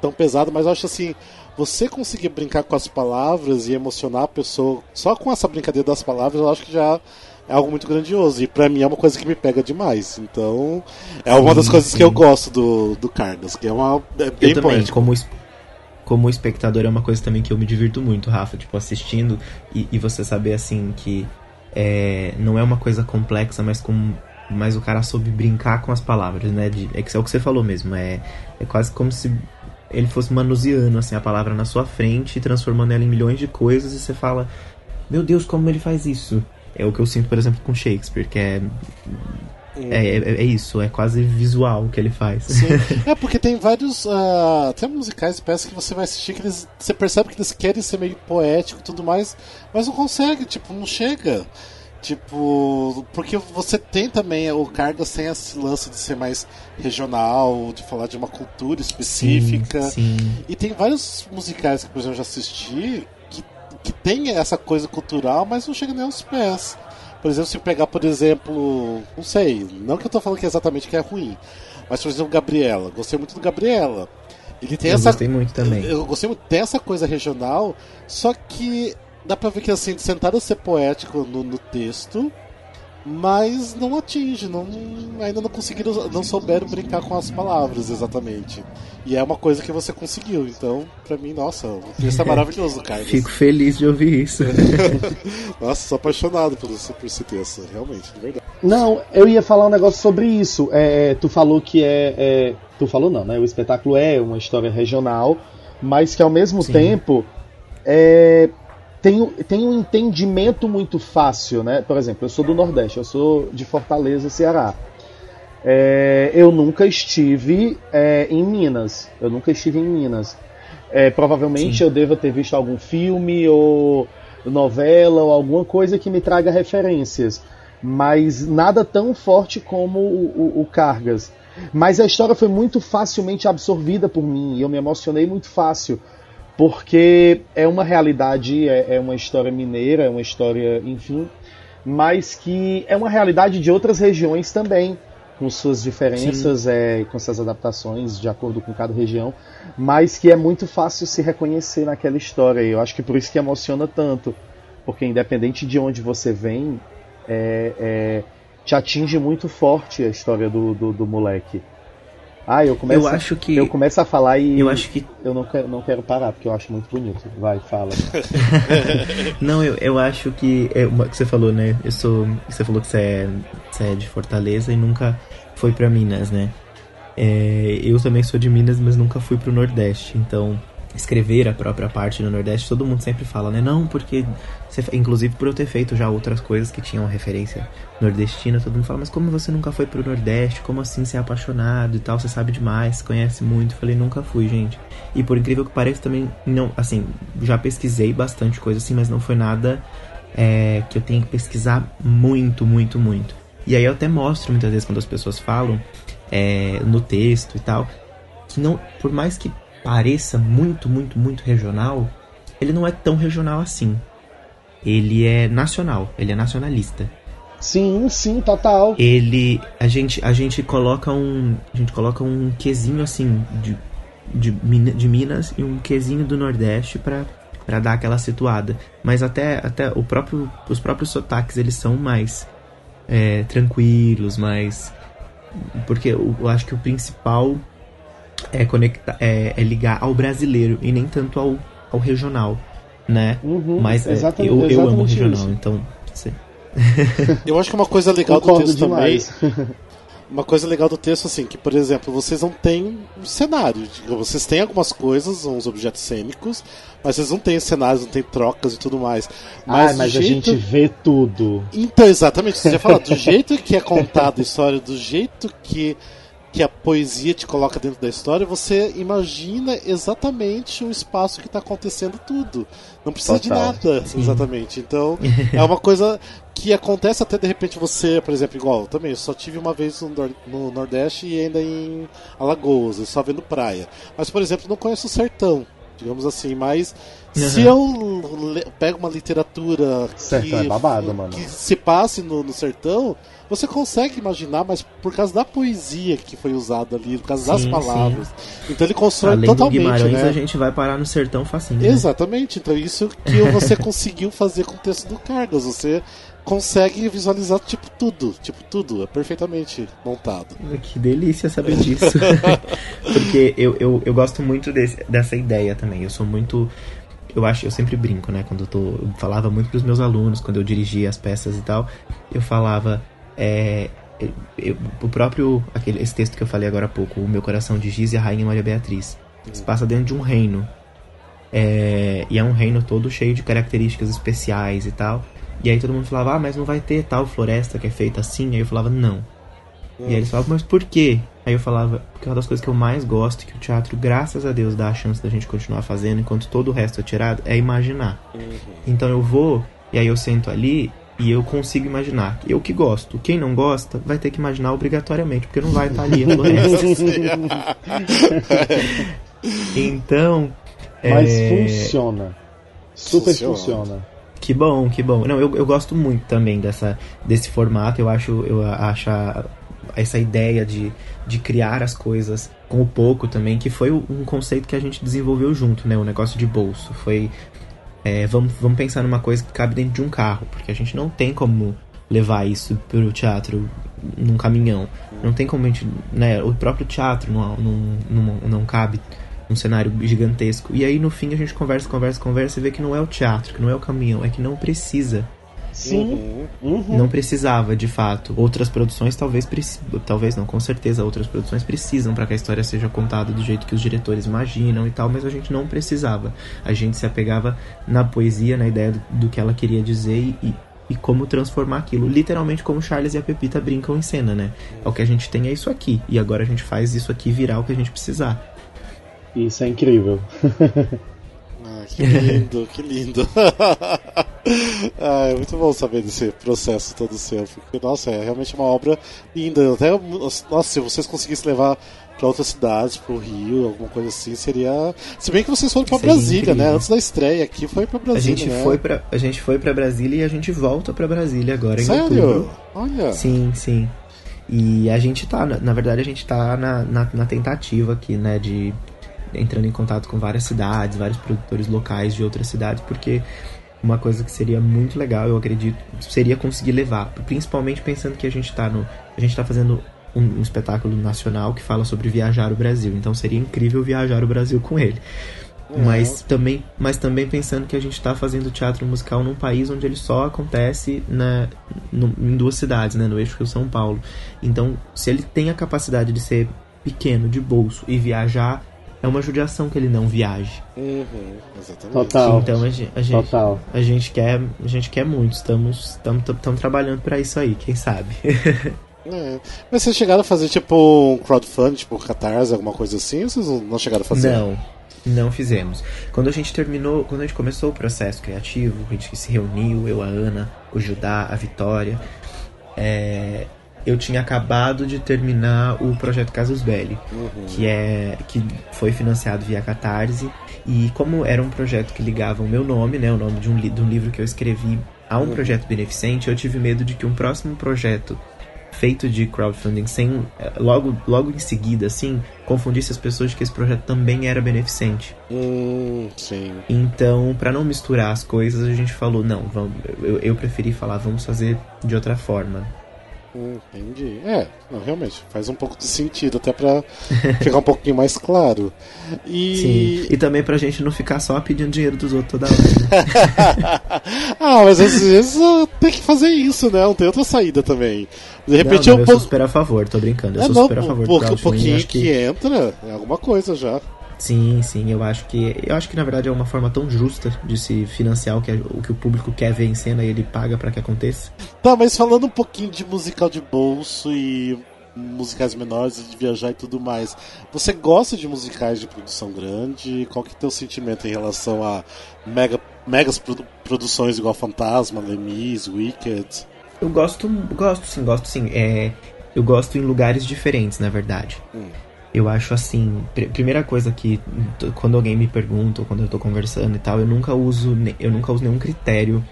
tão pesada, mas eu acho assim, você conseguir brincar com as palavras e emocionar a pessoa só com essa brincadeira das palavras, eu acho que já é algo muito grandioso. E pra mim é uma coisa que me pega demais. Então, é uma das coisas sim. que eu gosto do, do Carlos, que é uma. É bem eu também, como, como espectador, é uma coisa também que eu me divirto muito, Rafa, tipo, assistindo e, e você saber assim que é, não é uma coisa complexa, mas com. Mas o cara soube brincar com as palavras, né? De, é, é o que você falou mesmo. É, é quase como se ele fosse manuseando assim, a palavra na sua frente, transformando ela em milhões de coisas, e você fala: Meu Deus, como ele faz isso? É o que eu sinto, por exemplo, com Shakespeare, que é é, é, é, isso, é quase visual o que ele faz. Sim. É porque tem vários. Uh, tem musicais peças que você vai assistir que eles. Você percebe que eles querem ser meio poético e tudo mais, mas não consegue, tipo, não chega. Tipo, porque você tem também, o Cargas tem esse lance de ser mais regional, de falar de uma cultura específica. Sim, sim. E tem vários musicais que, por exemplo, eu já assisti que tem essa coisa cultural, mas não chega nem aos pés. Por exemplo, se pegar, por exemplo, não sei, não que eu tô falando que é exatamente que é ruim, mas por exemplo, Gabriela, gostei muito do Gabriela. Ele tem eu essa gostei muito também. Eu, gostei muito dessa coisa regional, só que dá pra ver que assim, tentaram ser poético no, no texto, mas não atinge, não, ainda não conseguiram, não souberam brincar com as palavras exatamente. E é uma coisa que você conseguiu, então, pra mim, nossa, o texto é maravilhoso, cara. Fico feliz de ouvir isso. nossa, sou apaixonado por esse, por esse texto, realmente, de verdade. Não, eu ia falar um negócio sobre isso. É, tu falou que é, é, Tu falou não, né? O espetáculo é uma história regional, mas que ao mesmo Sim. tempo. É, tem, tem um entendimento muito fácil, né? Por exemplo, eu sou do Nordeste, eu sou de Fortaleza, Ceará. É, eu nunca estive é, em Minas. Eu nunca estive em Minas. É, provavelmente Sim. eu devo ter visto algum filme ou novela ou alguma coisa que me traga referências. Mas nada tão forte como o, o, o Cargas. Mas a história foi muito facilmente absorvida por mim e eu me emocionei muito fácil porque é uma realidade, é, é, uma história mineira, é uma história, enfim, mas que é uma realidade de outras regiões também, com suas diferenças, é, com suas adaptações de acordo com cada região, mas que é muito fácil se reconhecer naquela história. E eu acho que por isso que emociona tanto, porque independente de onde você vem, é, é, te atinge muito forte a história do, do, do moleque. Ah, eu começo, eu acho que eu começo a falar e eu acho que eu não quero, não quero parar porque eu acho muito bonito. Vai, fala. não, eu, eu acho que é uma que você falou, né? Eu sou, você falou que você é, você é de Fortaleza e nunca foi para Minas, né? É, eu também sou de Minas, mas nunca fui pro Nordeste, então escrever a própria parte no Nordeste, todo mundo sempre fala, né? Não, porque. Você, inclusive por eu ter feito já outras coisas que tinham referência nordestina, todo mundo fala, mas como você nunca foi pro Nordeste? Como assim você é apaixonado e tal? Você sabe demais, conhece muito. Falei, nunca fui, gente. E por incrível que pareça, também não. Assim, já pesquisei bastante coisa assim, mas não foi nada é, que eu tenha que pesquisar muito, muito, muito. E aí eu até mostro muitas vezes quando as pessoas falam é, no texto e tal, que não, por mais que pareça muito, muito, muito regional, ele não é tão regional assim. Ele é nacional, ele é nacionalista. Sim, sim, total. Ele a gente a gente coloca um a gente coloca um quesinho assim de de, de Minas e um quesinho do Nordeste para para dar aquela situada. Mas até até o próprio os próprios sotaques eles são mais é, tranquilos, mais porque eu, eu acho que o principal é, conectar, é, é, ligar ao brasileiro e nem tanto ao, ao regional, né? Uhum, Mas é, eu, eu amo regional, isso. então. Eu acho que uma coisa legal do texto demais. também. Uma coisa legal do texto, assim, que, por exemplo, vocês não têm um cenário. Vocês têm algumas coisas, uns objetos cênicos, mas vocês não têm cenários, não têm trocas e tudo mais. Mas, ah, mas jeito... a gente vê tudo. Então, exatamente, você já falou, do jeito que é contada a história, do jeito que que a poesia te coloca dentro da história, você imagina exatamente o espaço que está acontecendo tudo. Não precisa Total. de nada, exatamente. Então, é uma coisa que acontece até de repente você, por exemplo, igual, também, eu só tive uma vez no, no Nordeste e ainda em Alagoas, só vendo praia. Mas, por exemplo, não conheço o sertão, digamos assim, mas Uhum. Se eu pego uma literatura sertão que, é babado, mano. que se passe no, no, sertão, você consegue imaginar, mas por causa da poesia que foi usada ali, por causa sim, das palavras. Sim. Então ele constrói Além totalmente. Do Guimarães, né? a gente vai parar no sertão facinho. Né? Exatamente. Então isso que você conseguiu fazer com o texto do Carlos. Você consegue visualizar tipo tudo, tipo tudo, é perfeitamente montado. Que delícia saber disso. Porque eu, eu, eu gosto muito desse, dessa ideia também. Eu sou muito eu acho, eu sempre brinco, né? Quando eu tô. Eu falava muito pros meus alunos, quando eu dirigia as peças e tal, eu falava. É, eu, o próprio. Aquele, esse texto que eu falei agora há pouco, O Meu Coração de Giz e a Rainha Maria Beatriz. Se passa dentro de um reino. É, e é um reino todo cheio de características especiais e tal. E aí todo mundo falava, ah, mas não vai ter tal floresta que é feita assim. Aí eu falava, não. E aí eles falavam, mas por quê? Aí eu falava, porque é uma das coisas que eu mais gosto, que o teatro, graças a Deus, dá a chance da gente continuar fazendo, enquanto todo o resto é tirado, é imaginar. Uhum. Então eu vou, e aí eu sento ali, e eu consigo imaginar. Eu que gosto. Quem não gosta, vai ter que imaginar obrigatoriamente, porque não vai estar ali a floresta. então. Mas é... funciona. Super funciona. funciona. Que bom, que bom. Não, eu, eu gosto muito também dessa, desse formato. Eu acho, eu acho essa ideia de, de criar as coisas com o pouco também, que foi um conceito que a gente desenvolveu junto, né? O negócio de bolso. Foi. É, vamos, vamos pensar numa coisa que cabe dentro de um carro, porque a gente não tem como levar isso pro teatro num caminhão. Não tem como a gente. Né, o próprio teatro não, não, não, não cabe um cenário gigantesco. E aí no fim a gente conversa, conversa, conversa e vê que não é o teatro, que não é o caminhão, é que não precisa Sim. Uhum. Não precisava, de fato. Outras produções talvez talvez não, com certeza outras produções precisam para que a história seja contada do jeito que os diretores imaginam e tal, mas a gente não precisava. A gente se apegava na poesia, na ideia do, do que ela queria dizer e, e como transformar aquilo. Literalmente como Charles e a Pepita brincam em cena, né? É o que a gente tem é isso aqui. E agora a gente faz isso aqui virar o que a gente precisar. Isso é incrível. que lindo, que lindo. ah, é muito bom saber desse processo todo seu, porque, nossa, é realmente uma obra linda. Até, nossa, se vocês conseguissem levar para outras cidades, para o Rio, alguma coisa assim, seria. Se bem que vocês foram para Brasília, né? incrível. né? Antes da estreia aqui foi para Brasília. A gente né? foi para a gente foi para Brasília e a gente volta para Brasília agora Sério? em outubro. Olha. Sim, sim. E a gente tá, na verdade, a gente tá na, na, na tentativa aqui, né, de entrando em contato com várias cidades, vários produtores locais de outras cidades, porque uma coisa que seria muito legal, eu acredito, seria conseguir levar, principalmente pensando que a gente está no, a gente tá fazendo um, um, espetáculo nacional que fala sobre viajar o Brasil, então seria incrível viajar o Brasil com ele. Uhum. Mas também, mas também pensando que a gente está fazendo teatro musical num país onde ele só acontece na, no, em duas cidades, né, no eixo Rio São Paulo. Então, se ele tem a capacidade de ser pequeno, de bolso e viajar é uma judiação que ele não viaje. Uhum, exatamente. Total. Então a gente, a gente, Total. A gente quer, a gente quer muito. Estamos, estamos, estamos trabalhando para isso aí, quem sabe. é. Mas vocês chegaram a fazer tipo um crowdfunding, tipo Catarse, alguma coisa assim? Ou vocês não chegaram a fazer? Não. Não fizemos. Quando a gente terminou, quando a gente começou o processo criativo, a gente se reuniu, eu, a Ana, o Judá, a Vitória, é, eu tinha acabado de terminar o projeto Casus Belli, uhum. que é que foi financiado via Catarse e como era um projeto que ligava o meu nome, né, o nome de um, de um livro que eu escrevi a um uhum. projeto beneficente, eu tive medo de que um próximo projeto feito de crowdfunding sem eh, logo logo em seguida assim confundisse as pessoas de que esse projeto também era beneficente. Hum, sim. Então, para não misturar as coisas, a gente falou não, vamos, eu, eu preferi falar vamos fazer de outra forma Entendi. É, não, realmente, faz um pouco de sentido, até pra ficar um pouquinho mais claro. E... Sim, e também pra gente não ficar só pedindo dinheiro dos outros toda hora. Né? ah, mas às vezes uh, tem que fazer isso, né? Não tem outra saída também. De repente não, não, eu, eu sou super a favor, tô brincando. Eu é, sou não, super a favor um pouquinho que... que entra é alguma coisa já. Sim, sim, eu acho que eu acho que na verdade é uma forma tão justa de se financiar o que, o que o público quer ver em cena e ele paga para que aconteça. Tá, mas falando um pouquinho de musical de bolso e musicais menores de viajar e tudo mais. Você gosta de musicais de produção grande? Qual que é o teu sentimento em relação a mega, megas produ produções igual Fantasma, Lemis, Wicked? Eu gosto, gosto sim, gosto sim. É, eu gosto em lugares diferentes, na verdade. Hum. Eu acho assim, pr primeira coisa que quando alguém me pergunta ou quando eu tô conversando e tal, eu nunca uso, eu nunca uso nenhum critério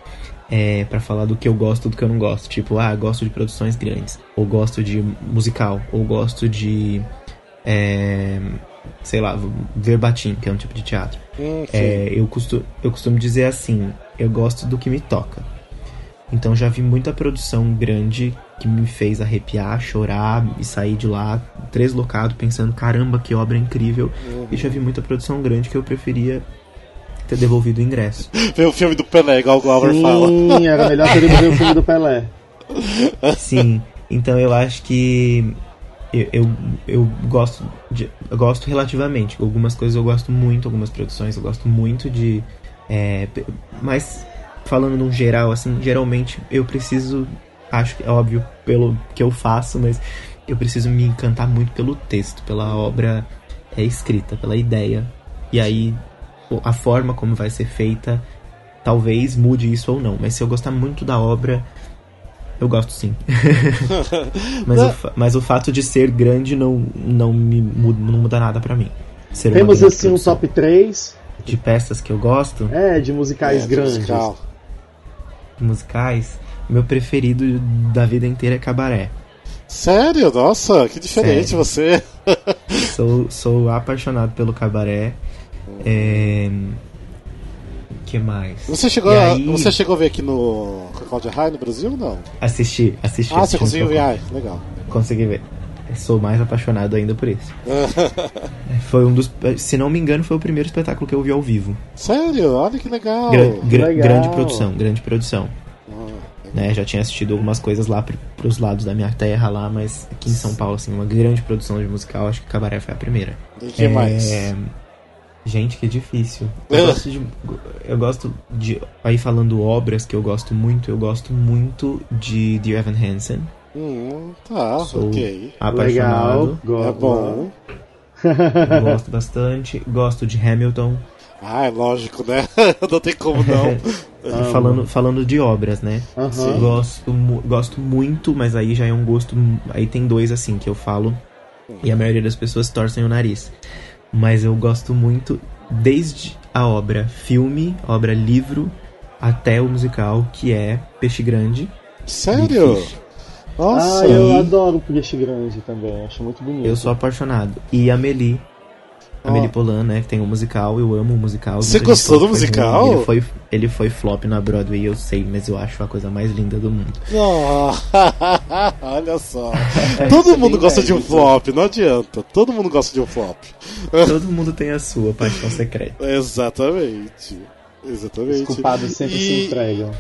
é, para falar do que eu gosto do que eu não gosto. Tipo, ah, gosto de produções grandes, ou gosto de musical, ou gosto de. É, sei lá, verbatim, que é um tipo de teatro. Hum, é, eu, costumo, eu costumo dizer assim: eu gosto do que me toca. Então já vi muita produção grande que me fez arrepiar, chorar e sair de lá deslocado pensando, caramba, que obra incrível. Uhum. E já vi muita produção grande que eu preferia ter devolvido o ingresso. Ver o filme do Pelé, igual o Glauber Sim, fala. Sim, era melhor ter ido ver o filme do Pelé. Sim, então eu acho que eu, eu, eu gosto de, eu gosto relativamente. Algumas coisas eu gosto muito, algumas produções eu gosto muito de. É, mas falando num geral, assim, geralmente eu preciso acho que é óbvio pelo que eu faço, mas eu preciso me encantar muito pelo texto, pela obra é, escrita, pela ideia. E aí a forma como vai ser feita talvez mude isso ou não. Mas se eu gostar muito da obra, eu gosto sim. mas, o, mas o fato de ser grande não, não me muda, não muda nada para mim. Ser Temos assim um top 3 de peças que eu gosto. É, de musicais é, grandes. Musical. Musicais meu preferido da vida inteira é cabaré. Sério? Nossa, que diferente Sério. você. sou, sou apaixonado pelo cabaré. É... que mais? Você chegou, a, aí... você chegou a ver aqui no Cláudia High no Brasil ou não? Assisti, assisti. Ah, assisti você conseguiu ver? Ah, legal. Consegui ver. Sou mais apaixonado ainda por isso. foi um dos. Se não me engano, foi o primeiro espetáculo que eu vi ao vivo. Sério? Olha que legal. Gra gra legal. Grande produção, grande produção. Né? Já tinha assistido algumas coisas lá pros lados da minha terra lá, mas aqui em São Paulo, assim, uma grande produção de musical, acho que Cabaré foi a primeira. E que é... mais? Gente, que difícil. Eu gosto de. Eu gosto de. Aí falando obras que eu gosto muito, eu gosto muito de The Evan Hansen. Hum, tá, Sou ok. Apaixonado. Legal, é bom. gosto bastante. Gosto de Hamilton. Ah, é lógico, né? não tem como não. falando, falando de obras, né? Uhum. Gosto, gosto muito, mas aí já é um gosto. Aí tem dois assim que eu falo. E a maioria das pessoas torcem o nariz. Mas eu gosto muito desde a obra filme, obra livro, até o musical, que é Peixe Grande. Sério? Nossa! Ah, eu adoro Peixe Grande também, acho muito bonito. Eu sou apaixonado. E Amelie, Amélie Polan, né? Que tem um musical, eu amo o musical. Você gostou do musical? Ele foi, ele foi flop na Broadway, eu sei, mas eu acho a coisa mais linda do mundo. Oh, olha só. Todo mundo gosta de um flop, não adianta. Todo mundo gosta de um flop. Todo mundo tem a sua paixão secreta. Exatamente. Exatamente. Os culpados sempre e... se entregam.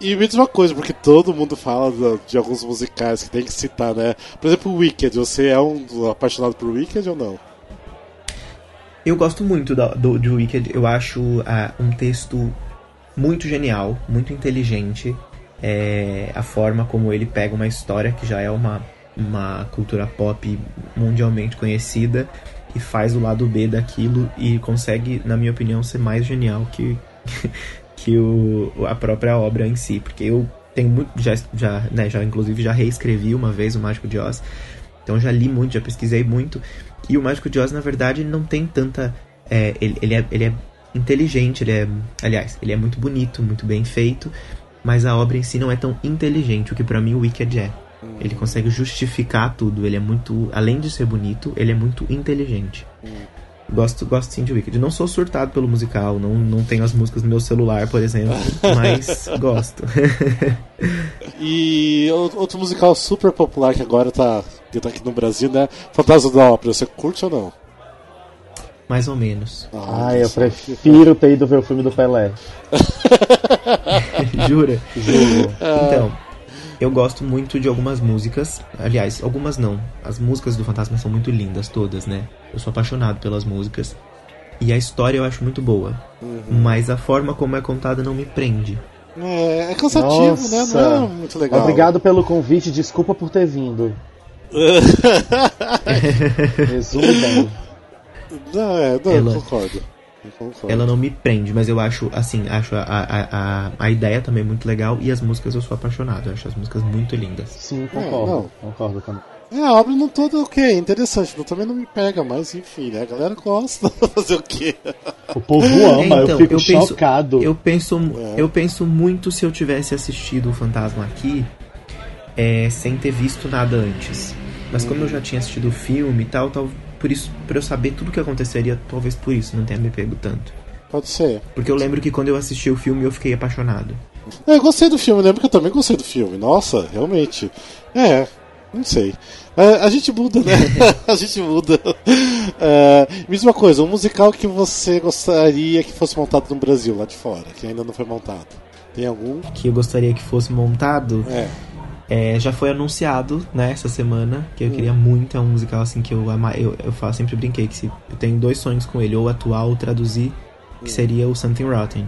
E me diz uma coisa, porque todo mundo fala de, alguns musicais que tem que citar, né? Por exemplo, Wicked. Você é um apaixonado por Wicked ou não? Eu gosto muito do, do, de Wicked, eu acho uh, um texto muito genial, muito inteligente. É, a forma como ele pega uma história que já é uma, uma cultura pop mundialmente conhecida e faz o lado B daquilo e consegue, na minha opinião, ser mais genial que, que o, a própria obra em si. Porque eu tenho muito. Já, já, né, já inclusive já reescrevi uma vez o Mágico de Oz. Então já li muito, já pesquisei muito. E o Mágico de Oz, na verdade, ele não tem tanta. É, ele, ele, é, ele é inteligente, ele é. Aliás, ele é muito bonito, muito bem feito, mas a obra em si não é tão inteligente, o que para mim o Wicked é. Hum. Ele consegue justificar tudo, ele é muito. Além de ser bonito, ele é muito inteligente. Gosto, gosto sim de Wicked. Não sou surtado pelo musical, não, não tenho as músicas no meu celular, por exemplo, mas gosto. e outro musical super popular que agora tá, que tá aqui no Brasil, né? Fantasma da Ópera, você curte ou não? Mais ou menos. Ah, ah eu prefiro ter ido ver o filme do Pelé. Jura? Juro. Então, eu gosto muito de algumas músicas. Aliás, algumas não. As músicas do Fantasma são muito lindas, todas, né? Eu sou apaixonado pelas músicas. E a história eu acho muito boa. Uhum. Mas a forma como é contada não me prende. É, é cansativo, Nossa. né? Não é muito legal. Obrigado pelo convite, desculpa por ter vindo. Resumo bem. Não, é, não, Ela... concordo. Ela não me prende, mas eu acho, assim, acho a, a, a, a ideia também muito legal e as músicas eu sou apaixonado. Eu acho as músicas muito lindas. Sim, concordo. É, concordo também. É, a obra não toda ok, interessante, não, também não me pega, mas enfim, né? A galera gosta fazer o quê? O povo ama, é, então, eu fico eu penso, chocado. Eu penso, é. eu penso muito se eu tivesse assistido o Fantasma aqui é, sem ter visto nada antes. Mas hum. como eu já tinha assistido o filme e tal, tal por isso, para eu saber tudo o que aconteceria, talvez por isso não tenha me pego tanto. Pode ser. Porque eu lembro que quando eu assisti o filme eu fiquei apaixonado. É, eu gostei do filme, lembro que eu também gostei do filme. Nossa, realmente. É, não sei. A, é, a gente muda, né? a gente muda. É, mesma coisa, um musical que você gostaria que fosse montado no Brasil, lá de fora, que ainda não foi montado. Tem algum? Que eu gostaria que fosse montado? É. É, já foi anunciado, né, essa semana, que eu hum. queria muito, é um musical assim que eu eu, eu faço, sempre brinquei que se, eu tenho dois sonhos com ele, ou atuar ou traduzir, que hum. seria o Something Rotten.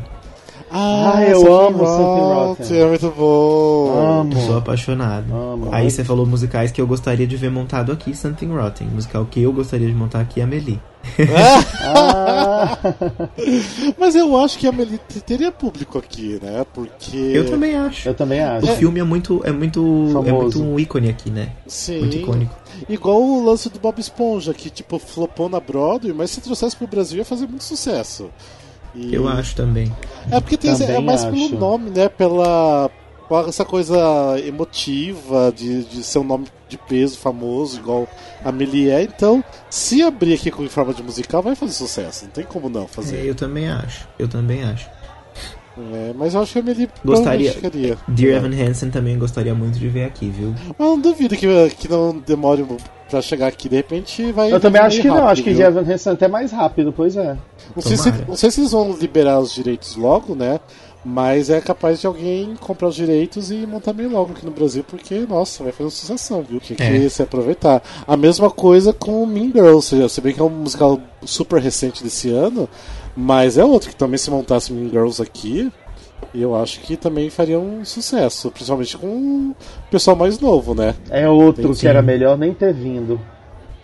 Ah, ah eu amo Something Rotten. É muito bom. Amo. Sou apaixonado. Amo. Aí você falou musicais que eu gostaria de ver montado aqui, Something Rotten. Musical que eu gostaria de montar aqui, Amelie. Ah. Mas eu acho que a Amelie teria público aqui, né? Porque. Eu também acho. Eu também acho. O filme é muito. É muito. Famoso. É muito um ícone aqui, né? Sim. Muito icônico. Igual o lance do Bob Esponja, que tipo, flopou na Broadway, mas se trouxesse pro Brasil ia fazer muito sucesso. E... Eu acho também. É porque tem, é mais acho. pelo nome, né? Pela, essa coisa emotiva de, de ser um nome de peso famoso, igual a Melie é. Então, se abrir aqui com forma de musical, vai fazer sucesso. Não tem como não fazer. É, eu também acho. Eu também acho. É, mas eu acho que a gostaria. Dear é. Evan Hansen também gostaria muito de ver aqui, viu? Mas não duvido que, que não demore pra chegar aqui. De repente vai. Eu também acho que rápido, não. Acho que Dear Evan Hansen é até mais rápido, pois é. Não sei, se, não sei se eles vão liberar os direitos logo, né? Mas é capaz de alguém comprar os direitos e montar meio logo aqui no Brasil, porque, nossa, vai fazer uma sucessão, viu? Que é. se aproveitar. A mesma coisa com Mean Girls, se bem que é um musical super recente desse ano, mas é outro que também se montasse Mean Girls aqui, eu acho que também faria um sucesso, principalmente com o pessoal mais novo, né? É outro que era melhor nem ter vindo.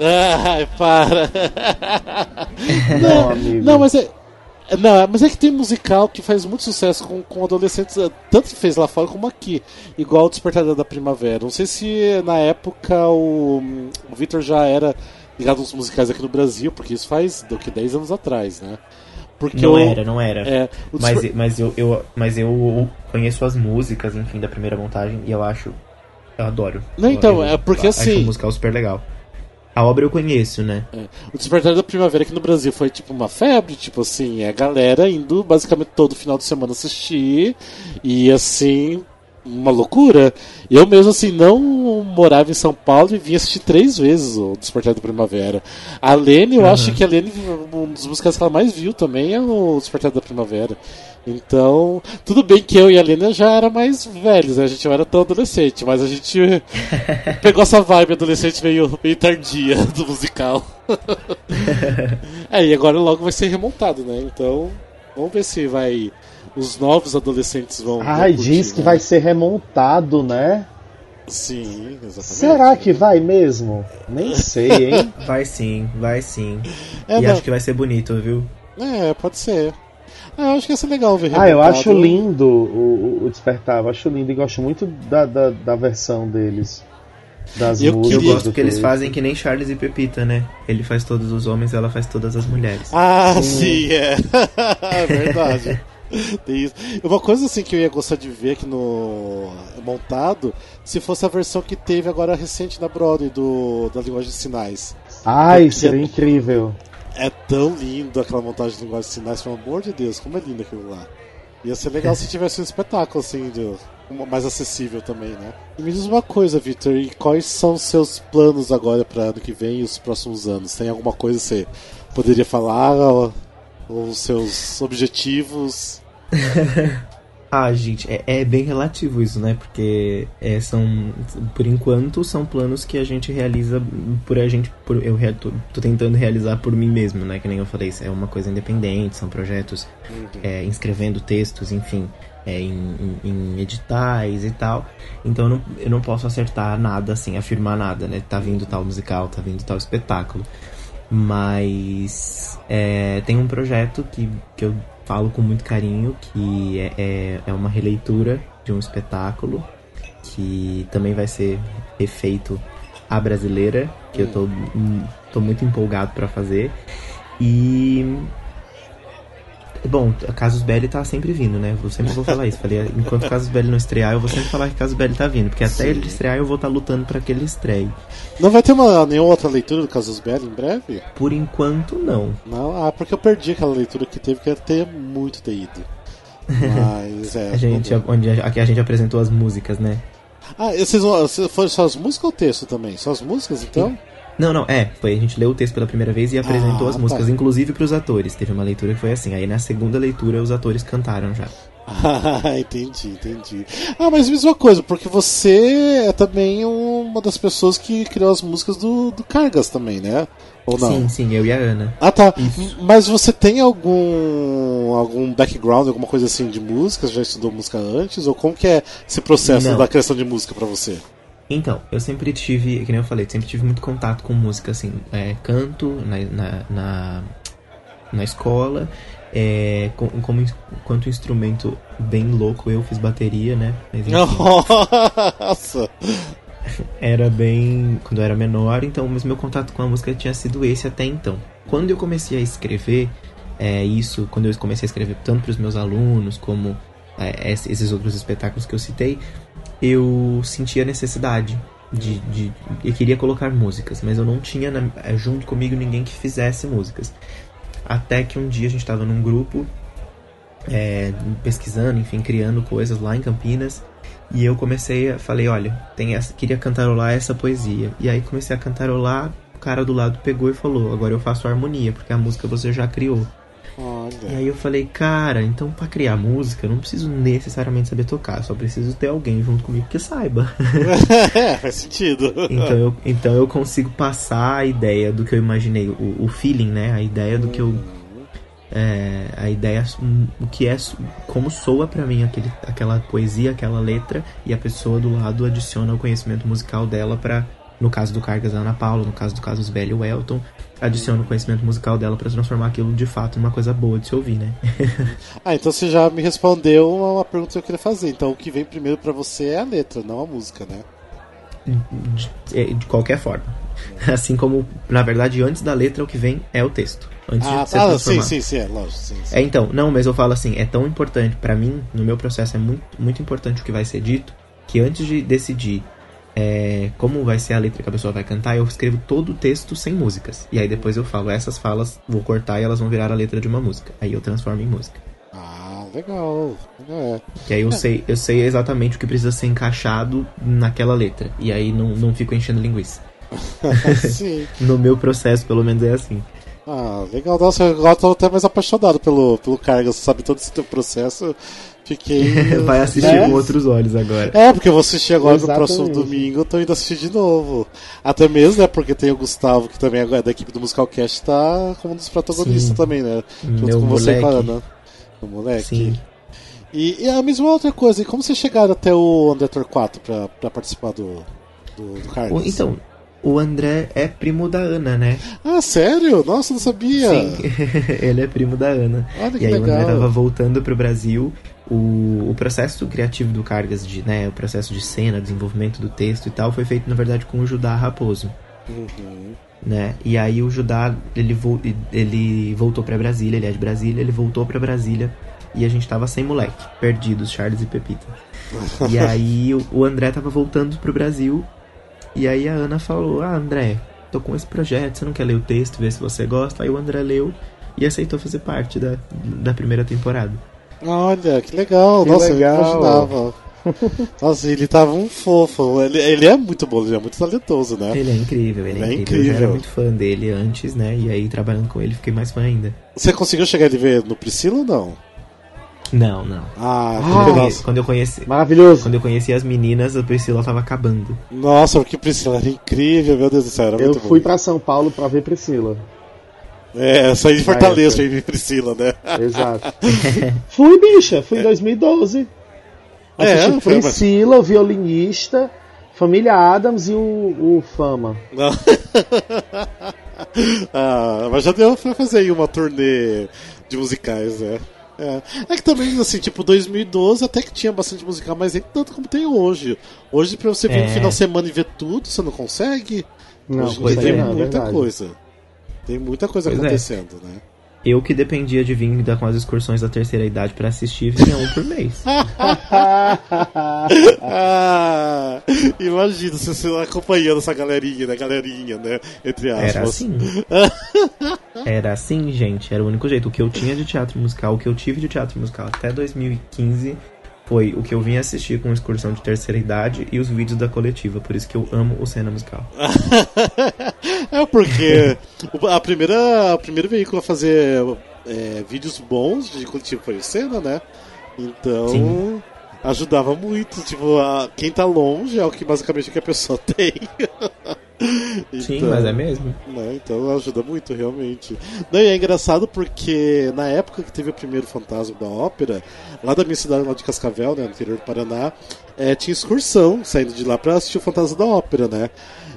Ai, para! não, amigo. Não, mas é, não, mas é que tem musical que faz muito sucesso com, com adolescentes, eh, tanto que fez lá fora como aqui. Igual o Despertador da Primavera. Não sei se na época o, o Victor já era ligado aos musicais aqui no Brasil, porque isso faz do que 10 anos atrás, né? Porque não eu, era, não era. É, mas, mas, eu, eu, mas eu conheço as músicas, enfim, da primeira montagem e eu acho. Eu adoro. Não, então, eu, é porque eu, assim. Acho um musical super legal. A obra eu conheço, né? É. O Despertar da Primavera aqui no Brasil foi tipo uma febre, tipo assim, é a galera indo basicamente todo final de semana assistir e assim, uma loucura. Eu mesmo assim não morava em São Paulo e vim assistir três vezes o Despertar da Primavera. A Lene, eu uhum. acho que a Lene, um dos músicas que ela mais viu também é o Despertar da Primavera. Então, tudo bem que eu e a Lena já era mais velhos, né? A gente não era tão adolescente, mas a gente pegou essa vibe adolescente meio, meio tardia do musical. é, e agora logo vai ser remontado, né? Então, vamos ver se vai. Os novos adolescentes vão. Ai, curtir, diz que né? vai ser remontado, né? Sim, exatamente. Será que vai mesmo? Nem sei, hein? Vai sim, vai sim. É, e não... acho que vai ser bonito, viu? É, pode ser. Ah, eu acho que ia ser legal ver Ah, eu acho lindo o, o Despertar, eu acho lindo e gosto muito da, da, da versão deles. Das eu, músicas. Eu gosto que eles fazem que nem Charles e Pepita, né? Ele faz todos os homens, ela faz todas as mulheres. Ah, hum. sim, é. é verdade. Tem isso. Uma coisa assim que eu ia gostar de ver aqui no montado, se fosse a versão que teve agora recente na Broadway do da linguagem de sinais. Ai, Porque... seria incrível. É tão lindo aquela montagem de linguagem de sinais, pelo amor de Deus, como é lindo aquilo lá. Ia ser legal se tivesse um espetáculo assim, de, mais acessível também, né? E me diz uma coisa, Victor, e quais são os seus planos agora para ano que vem e os próximos anos? Tem alguma coisa que você poderia falar? Ou os seus objetivos? Ah, gente, é, é, bem relativo isso, né? Porque é, são, por enquanto, são planos que a gente realiza por a gente, por, eu tô, tô, tentando realizar por mim mesmo, né? Que nem eu falei, é uma coisa independente, são projetos uhum. é, inscrevendo textos, enfim, é, em, em, em, editais e tal. Então eu não, eu não posso acertar nada, assim, afirmar nada, né? Tá vindo tal musical, tá vindo tal espetáculo. Mas é, tem um projeto que, que eu falo com muito carinho, que é, é, é uma releitura de um espetáculo que também vai ser refeito a brasileira, que eu tô, hum, tô muito empolgado para fazer. E Bom, Casus Belli tá sempre vindo, né? Eu sempre vou falar isso. Falei, enquanto Casus Belli não estrear, eu vou sempre falar que Casus Belli tá vindo. Porque até Sim. ele estrear, eu vou estar tá lutando para que ele estreie. Não vai ter uma, nenhuma outra leitura do Casus Belli em breve? Por enquanto, não. Não? Ah, porque eu perdi aquela leitura que teve, que ia ter muito ter ido. Mas, é. a gente, onde aqui a gente apresentou as músicas, né? Ah, vocês, vocês foram só as músicas ou o texto também? Só as músicas, então? Sim. Não, não, é. Foi, a gente leu o texto pela primeira vez e apresentou ah, as músicas, tá. inclusive pros atores. Teve uma leitura que foi assim. Aí na segunda leitura os atores cantaram já. Ah, entendi, entendi. Ah, mas mesma coisa, porque você é também uma das pessoas que criou as músicas do, do Cargas também, né? Ou não? Sim, sim, eu e a Ana. Ah, tá. Isso. Mas você tem algum algum background, alguma coisa assim de música? Já estudou música antes? Ou como que é esse processo não. da criação de música para você? Então, eu sempre tive, que nem eu falei, sempre tive muito contato com música, assim, é, canto na, na, na, na escola, é, com, como enquanto instrumento bem louco, eu fiz bateria, né? Mas, Nossa! Era bem. quando eu era menor, então, mas meu contato com a música tinha sido esse até então. Quando eu comecei a escrever, é, isso, quando eu comecei a escrever tanto para os meus alunos como é, esses outros espetáculos que eu citei, eu sentia necessidade de, de, eu queria colocar músicas, mas eu não tinha na, eh, junto comigo ninguém que fizesse músicas. Até que um dia a gente estava num grupo é, pesquisando, enfim, criando coisas lá em Campinas. E eu comecei a falei, olha, tem essa, queria cantarolar essa poesia. E aí comecei a cantarolar, o cara do lado pegou e falou, agora eu faço harmonia, porque a música você já criou. Olha. E aí eu falei, cara, então para criar música eu não preciso necessariamente saber tocar, só preciso ter alguém junto comigo que saiba. é, faz sentido. então, eu, então eu consigo passar a ideia do que eu imaginei, o, o feeling, né? A ideia do que eu. É, a ideia, o que é, como soa para mim aquele, aquela poesia, aquela letra, e a pessoa do lado adiciona o conhecimento musical dela para no caso do Cargas, a Ana Paula, no caso do Casos Velho, o Elton, adiciona o conhecimento musical dela para transformar aquilo de fato numa coisa boa de se ouvir, né? ah, então você já me respondeu uma pergunta que eu queria fazer. Então o que vem primeiro para você é a letra, não a música, né? De, é, de, qualquer forma. Assim como, na verdade, antes da letra o que vem é o texto. Antes ah, de ser ah sim, sim, sim, é lógico. Sim, sim. É, então, não, mas eu falo assim, é tão importante, para mim, no meu processo, é muito, muito importante o que vai ser dito, que antes de decidir é, como vai ser a letra que a pessoa vai cantar, eu escrevo todo o texto sem músicas. E aí depois eu falo, essas falas vou cortar e elas vão virar a letra de uma música. Aí eu transformo em música. Ah, legal. É. Que aí eu, é. sei, eu sei exatamente o que precisa ser encaixado naquela letra. E aí não, não fico enchendo linguiça. Sim. no meu processo, pelo menos, é assim. Ah, legal. Nossa, agora tô até mais apaixonado pelo, pelo Carga. Você sabe todo esse teu processo. Fiquei. Vai assistir né? com outros olhos agora. É, porque eu vou assistir agora Exatamente. no próximo domingo, eu tô indo assistir de novo. Até mesmo, né? Porque tem o Gustavo, que também é da equipe do Musical Cast, tá como um dos protagonistas Sim. também, né? Junto Meu com moleque. você e com a Ana. O moleque. Sim. E, e a mesma outra coisa, e como vocês chegaram até o Undertor 4 pra, pra participar do, do, do Carlos? Então, o André é primo da Ana, né? Ah, sério? Nossa, não sabia. Sim, ele é primo da Ana. Olha e aí legal. o André tava voltando pro Brasil. O, o processo criativo do Cargas, de, né, o processo de cena, desenvolvimento do texto e tal, foi feito na verdade com o Judá Raposo. Uhum. Né? E aí o Judá, ele, vo, ele voltou para Brasília, ele é de Brasília, ele voltou para Brasília e a gente tava sem moleque, perdidos, Charles e Pepita. e aí o, o André tava voltando pro Brasil e aí a Ana falou: Ah, André, tô com esse projeto, você não quer ler o texto, ver se você gosta? Aí o André leu e aceitou fazer parte da, da primeira temporada. Olha, que legal. Que Nossa, legal. eu imaginava. Nossa, ele tava um fofo. Ele, ele é muito bom, ele é muito talentoso, né? Ele é incrível, ele é, Ele é incrível. Eu já era incrível. muito fã dele antes, né? E aí, trabalhando com ele, fiquei mais fã ainda. Você conseguiu chegar a ver no Priscila ou não? Não, não. Ah, Ah. Quando, eu, nossa. conhe- quando eu conheci. Maravilhoso. Quando eu conheci as meninas, a Priscila tava acabando. Nossa, porque Priscila era incrível, meu Deus do céu, era Eu muito fui bom. pra São Paulo pra ver Priscila. É, saí de Fortaleza é, pra ir Priscila, né? Exato. fui, bicha, fui em 2012. É, Assisti foi, mas- Priscila, o violinista, Família Adams e o, o Fama. Não. ah, mas já deu pra fazer aí uma turnê de musicais, né? É. é que também, assim, tipo, 2012 até que tinha bastante musical, mas nem tanto como tem hoje. Hoje, pra você vir É. no final de semana e ver tudo, você não consegue. Não, hoje tem é. muita verdade. coisa. Tem muita coisa Pois é. acontecendo, né? Eu que dependia de vir com as excursões da terceira idade pra assistir, vinha um por mês. ah, imagina você acompanhando essa galerinha, né? Galerinha, né? Entre aspas. Era assim. Era assim, gente. Era o único jeito. O que eu tinha de teatro musical, o que eu tive de teatro musical até 2015 foi o que eu vim assistir com excursão de terceira idade e os vídeos da coletiva. Por isso que eu amo o cena musical. é porque o- a primeira, o primeiro veículo a fazer é, vídeos bons de coletivo foi o Senna, né? Então Sim. ajudava muito. Tipo, a- quem tá longe é o que basicamente que a pessoa tem. Sim, Então, mas é mesmo. né, Então ajuda muito, realmente. Não, e é engraçado porque na época que teve o primeiro Fantasma da Ópera, lá da minha cidade, lá de Cascavel, né, no interior do Paraná, é, tinha excursão saindo de lá pra assistir o Fantasma da Ópera, né?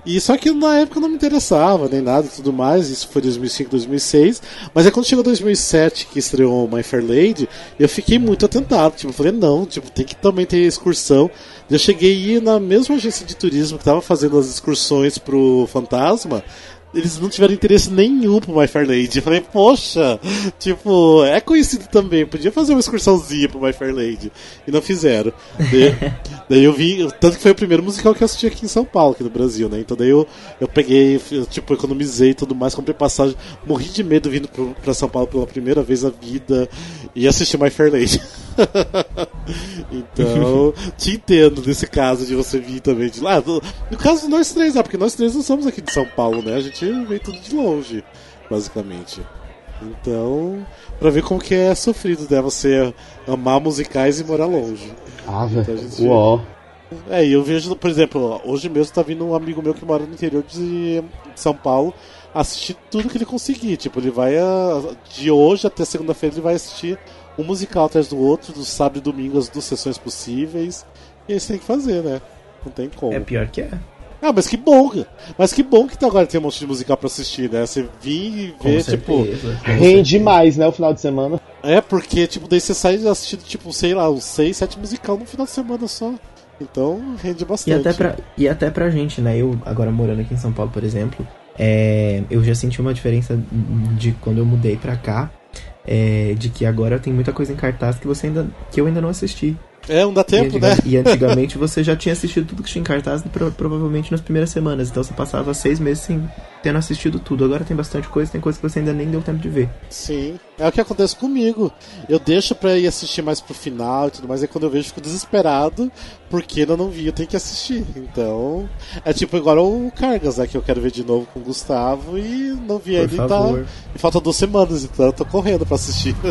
E só que na época não me interessava, nem nada e tudo mais, isso foi 2005, 2006, mas aí quando chegou 2007, que estreou My Fair Lady, eu fiquei muito atentado, tipo, eu falei, não, tipo, tem que também ter excursão. Eu cheguei na mesma agência de turismo que tava fazendo as excursões pro Fantasma, eles não tiveram interesse nenhum pro My Fair Lady. Eu falei, poxa, tipo, é conhecido também, podia fazer uma excursãozinha pro My Fair Lady. E não fizeram. Daí, daí eu vi, tanto que foi o primeiro musical que eu assisti aqui em São Paulo, aqui no Brasil, né? Então daí eu, eu peguei, eu, tipo, economizei e tudo mais, comprei passagem, morri de medo vindo pro, pra São Paulo pela primeira vez na vida e assisti My Fair Lady. então, te entendo nesse caso de você vir também de lá. No no caso de nós três, né? Porque nós três não somos aqui de São Paulo, né? A gente veio tudo de longe, basicamente. Então, pra ver como que é sofrido, né? Você amar musicais e morar longe. Ah, Então velho. gente- Uó. É, e eu vejo, por exemplo, hoje mesmo tá vindo um amigo meu que mora no interior de de São Paulo assistir tudo que ele conseguir. Tipo, ele vai a- de hoje até segunda-feira ele vai assistir um musical atrás do outro, do sábado e domingo as duas sessões possíveis. E isso tem que fazer, né? Não tem como. É pior que é. Ah, mas que bom! cara. Mas que bom que tá agora tem um monte de musical pra assistir, né? Você vir e ver, tipo. Rende mais, né, o final de semana. É, porque, tipo, daí você sai assistindo, tipo, sei lá, uns 6, 7 musical no final de semana só. Então, rende E bastante. até, pra, e até pra gente, né? Eu, agora morando aqui em São Paulo, por exemplo, é, eu já senti uma diferença de quando eu mudei pra cá. é, de que agora tem muita coisa em cartaz que você ainda que eu ainda não assisti. É, não dá E, tempo, antiga- né? e antigamente você já tinha assistido tudo que tinha em cartaz pro- provavelmente nas primeiras semanas. Então você passava seis meses sem tendo assistido tudo. Agora tem bastante coisa, tem coisa que você ainda nem deu tempo de ver. Sim, é o que acontece comigo. Eu deixo pra ir assistir mais pro final e tudo mais, aí quando eu vejo eu fico desesperado, porque ainda não vi, eu tenho que assistir. Então, é tipo agora o Cargas, né, que eu quero ver de novo com o Gustavo e não vi Por ainda e tá. E falta duas semanas, então eu tô correndo pra assistir.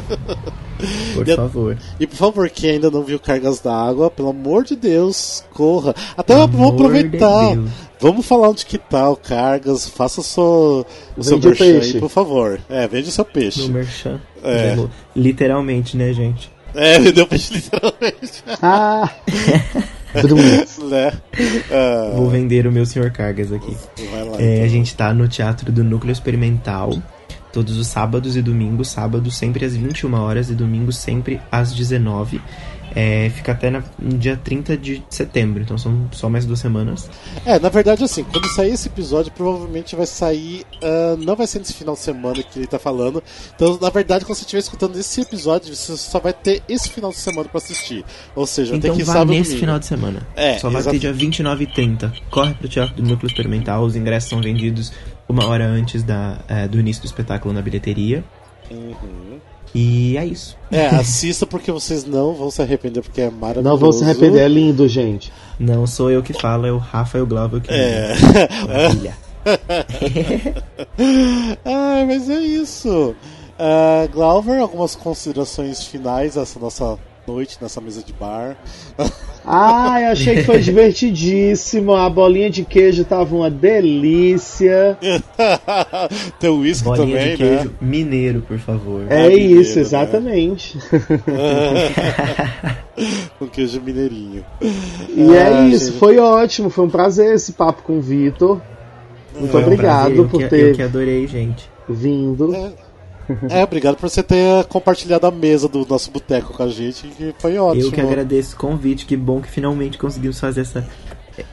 Por E a- favor. e por favor, quem ainda não viu Cargas d'Água, pelo amor de Deus, corra. Até Amor vamos aproveitar. de Deus. Vamos falar onde que tá o Cargas, faça o seu, o merchan aí, peixe. por favor. É, vende o seu peixe. No merchan. É. Literalmente, né, gente? É, vendeu peixe literalmente. Ah! Né? Ah, Vou vender o meu Sr. Cargas aqui. vai lá. É, então. a gente tá no Teatro do Núcleo Experimental. Todos os sábados e domingos, sábado sempre às 21 horas e domingo sempre às 19. É, fica até na, no dia 30 de setembro, então são só mais duas semanas. É, na verdade, assim, quando sair esse episódio, provavelmente vai sair. Uh, não vai ser nesse final de semana que ele tá falando. Então, na verdade, quando você estiver escutando esse episódio, você só vai ter esse final de semana pra assistir. Ou seja, então tem que vai sábado nesse domingo. final de semana. É, Só vai exato. ter dia 29 e 30. Corre pro Teatro do Núcleo Experimental, os ingressos são vendidos uma hora antes da, é, do início do espetáculo na bilheteria. Uhum. E é isso. É, assista porque vocês não vão se arrepender, porque é maravilhoso. Não vão se arrepender, é lindo, gente. Não sou eu que falo, é o Rafael Glauber que É. Maravilha. ah, mas é isso. Ah, Glauber, algumas considerações finais dessa nossa noite, nessa mesa de bar. Ai, achei que foi divertidíssimo. A bolinha de queijo tava uma delícia. Tem o uísque Bolinha também, de né? queijo mineiro, por favor. É mineiro, isso, né? exatamente. Com queijo mineirinho. E é Ah, isso, gente. foi ótimo. Foi um prazer esse papo com o Vitor. Muito Foi um obrigado eu por ter Eu que adorei, gente. vindo. É, obrigado por você ter compartilhado a mesa do nosso boteco com a gente, que foi ótimo. Eu que agradeço o convite, que bom que finalmente conseguimos fazer essa,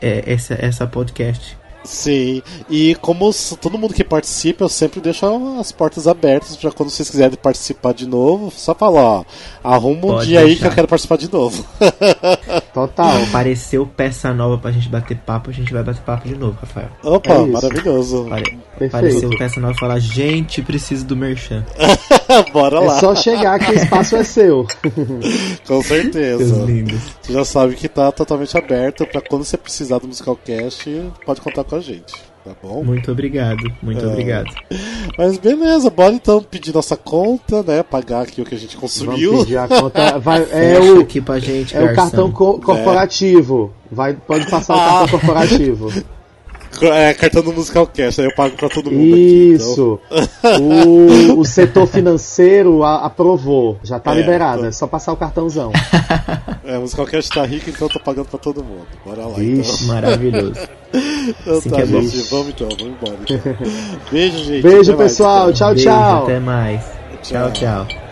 é, essa, essa podcast. Sim, e como todo mundo que participa, eu sempre deixo as portas abertas pra quando vocês quiserem participar de novo, só falar, ó, arruma um Pode dia aí que deixar. eu quero participar de novo. Total. Apareceu peça nova pra gente bater papo, a gente vai bater papo de novo, Rafael. Opa, É maravilhoso. Perfeito. Apareceu peça nova e falar, gente, preciso do merchan. Bora É lá, só chegar que o espaço é seu. com certeza. Você já sabe que tá totalmente aberto pra quando você precisar do Musicalcast, pode contar com a gente, tá bom? Muito obrigado, muito É. obrigado. Mas beleza, bora então pedir nossa conta, né? Pagar aqui o que a gente Vamos consumiu. pedir a conta. Vai, é Fecha o, aqui pra gente, é o cartão co- corporativo. Vai, pode passar o Ah. cartão corporativo. É, cartão do Musicalcast, aí eu pago pra todo mundo aqui. então. Isso. O, o setor financeiro a- aprovou. Já tá É, liberado. tô- É só passar o cartãozão. É, o Musicalcast tá rico, então eu tô pagando pra todo mundo. Bora lá, Ixi. Maravilhoso. então. Então assim tá, é gente, vamos então, vamos embora. então. Beijo, gente. Beijo, até mais, pessoal. então. Tchau, Beijo, tchau. até mais. Tchau. tchau. tchau.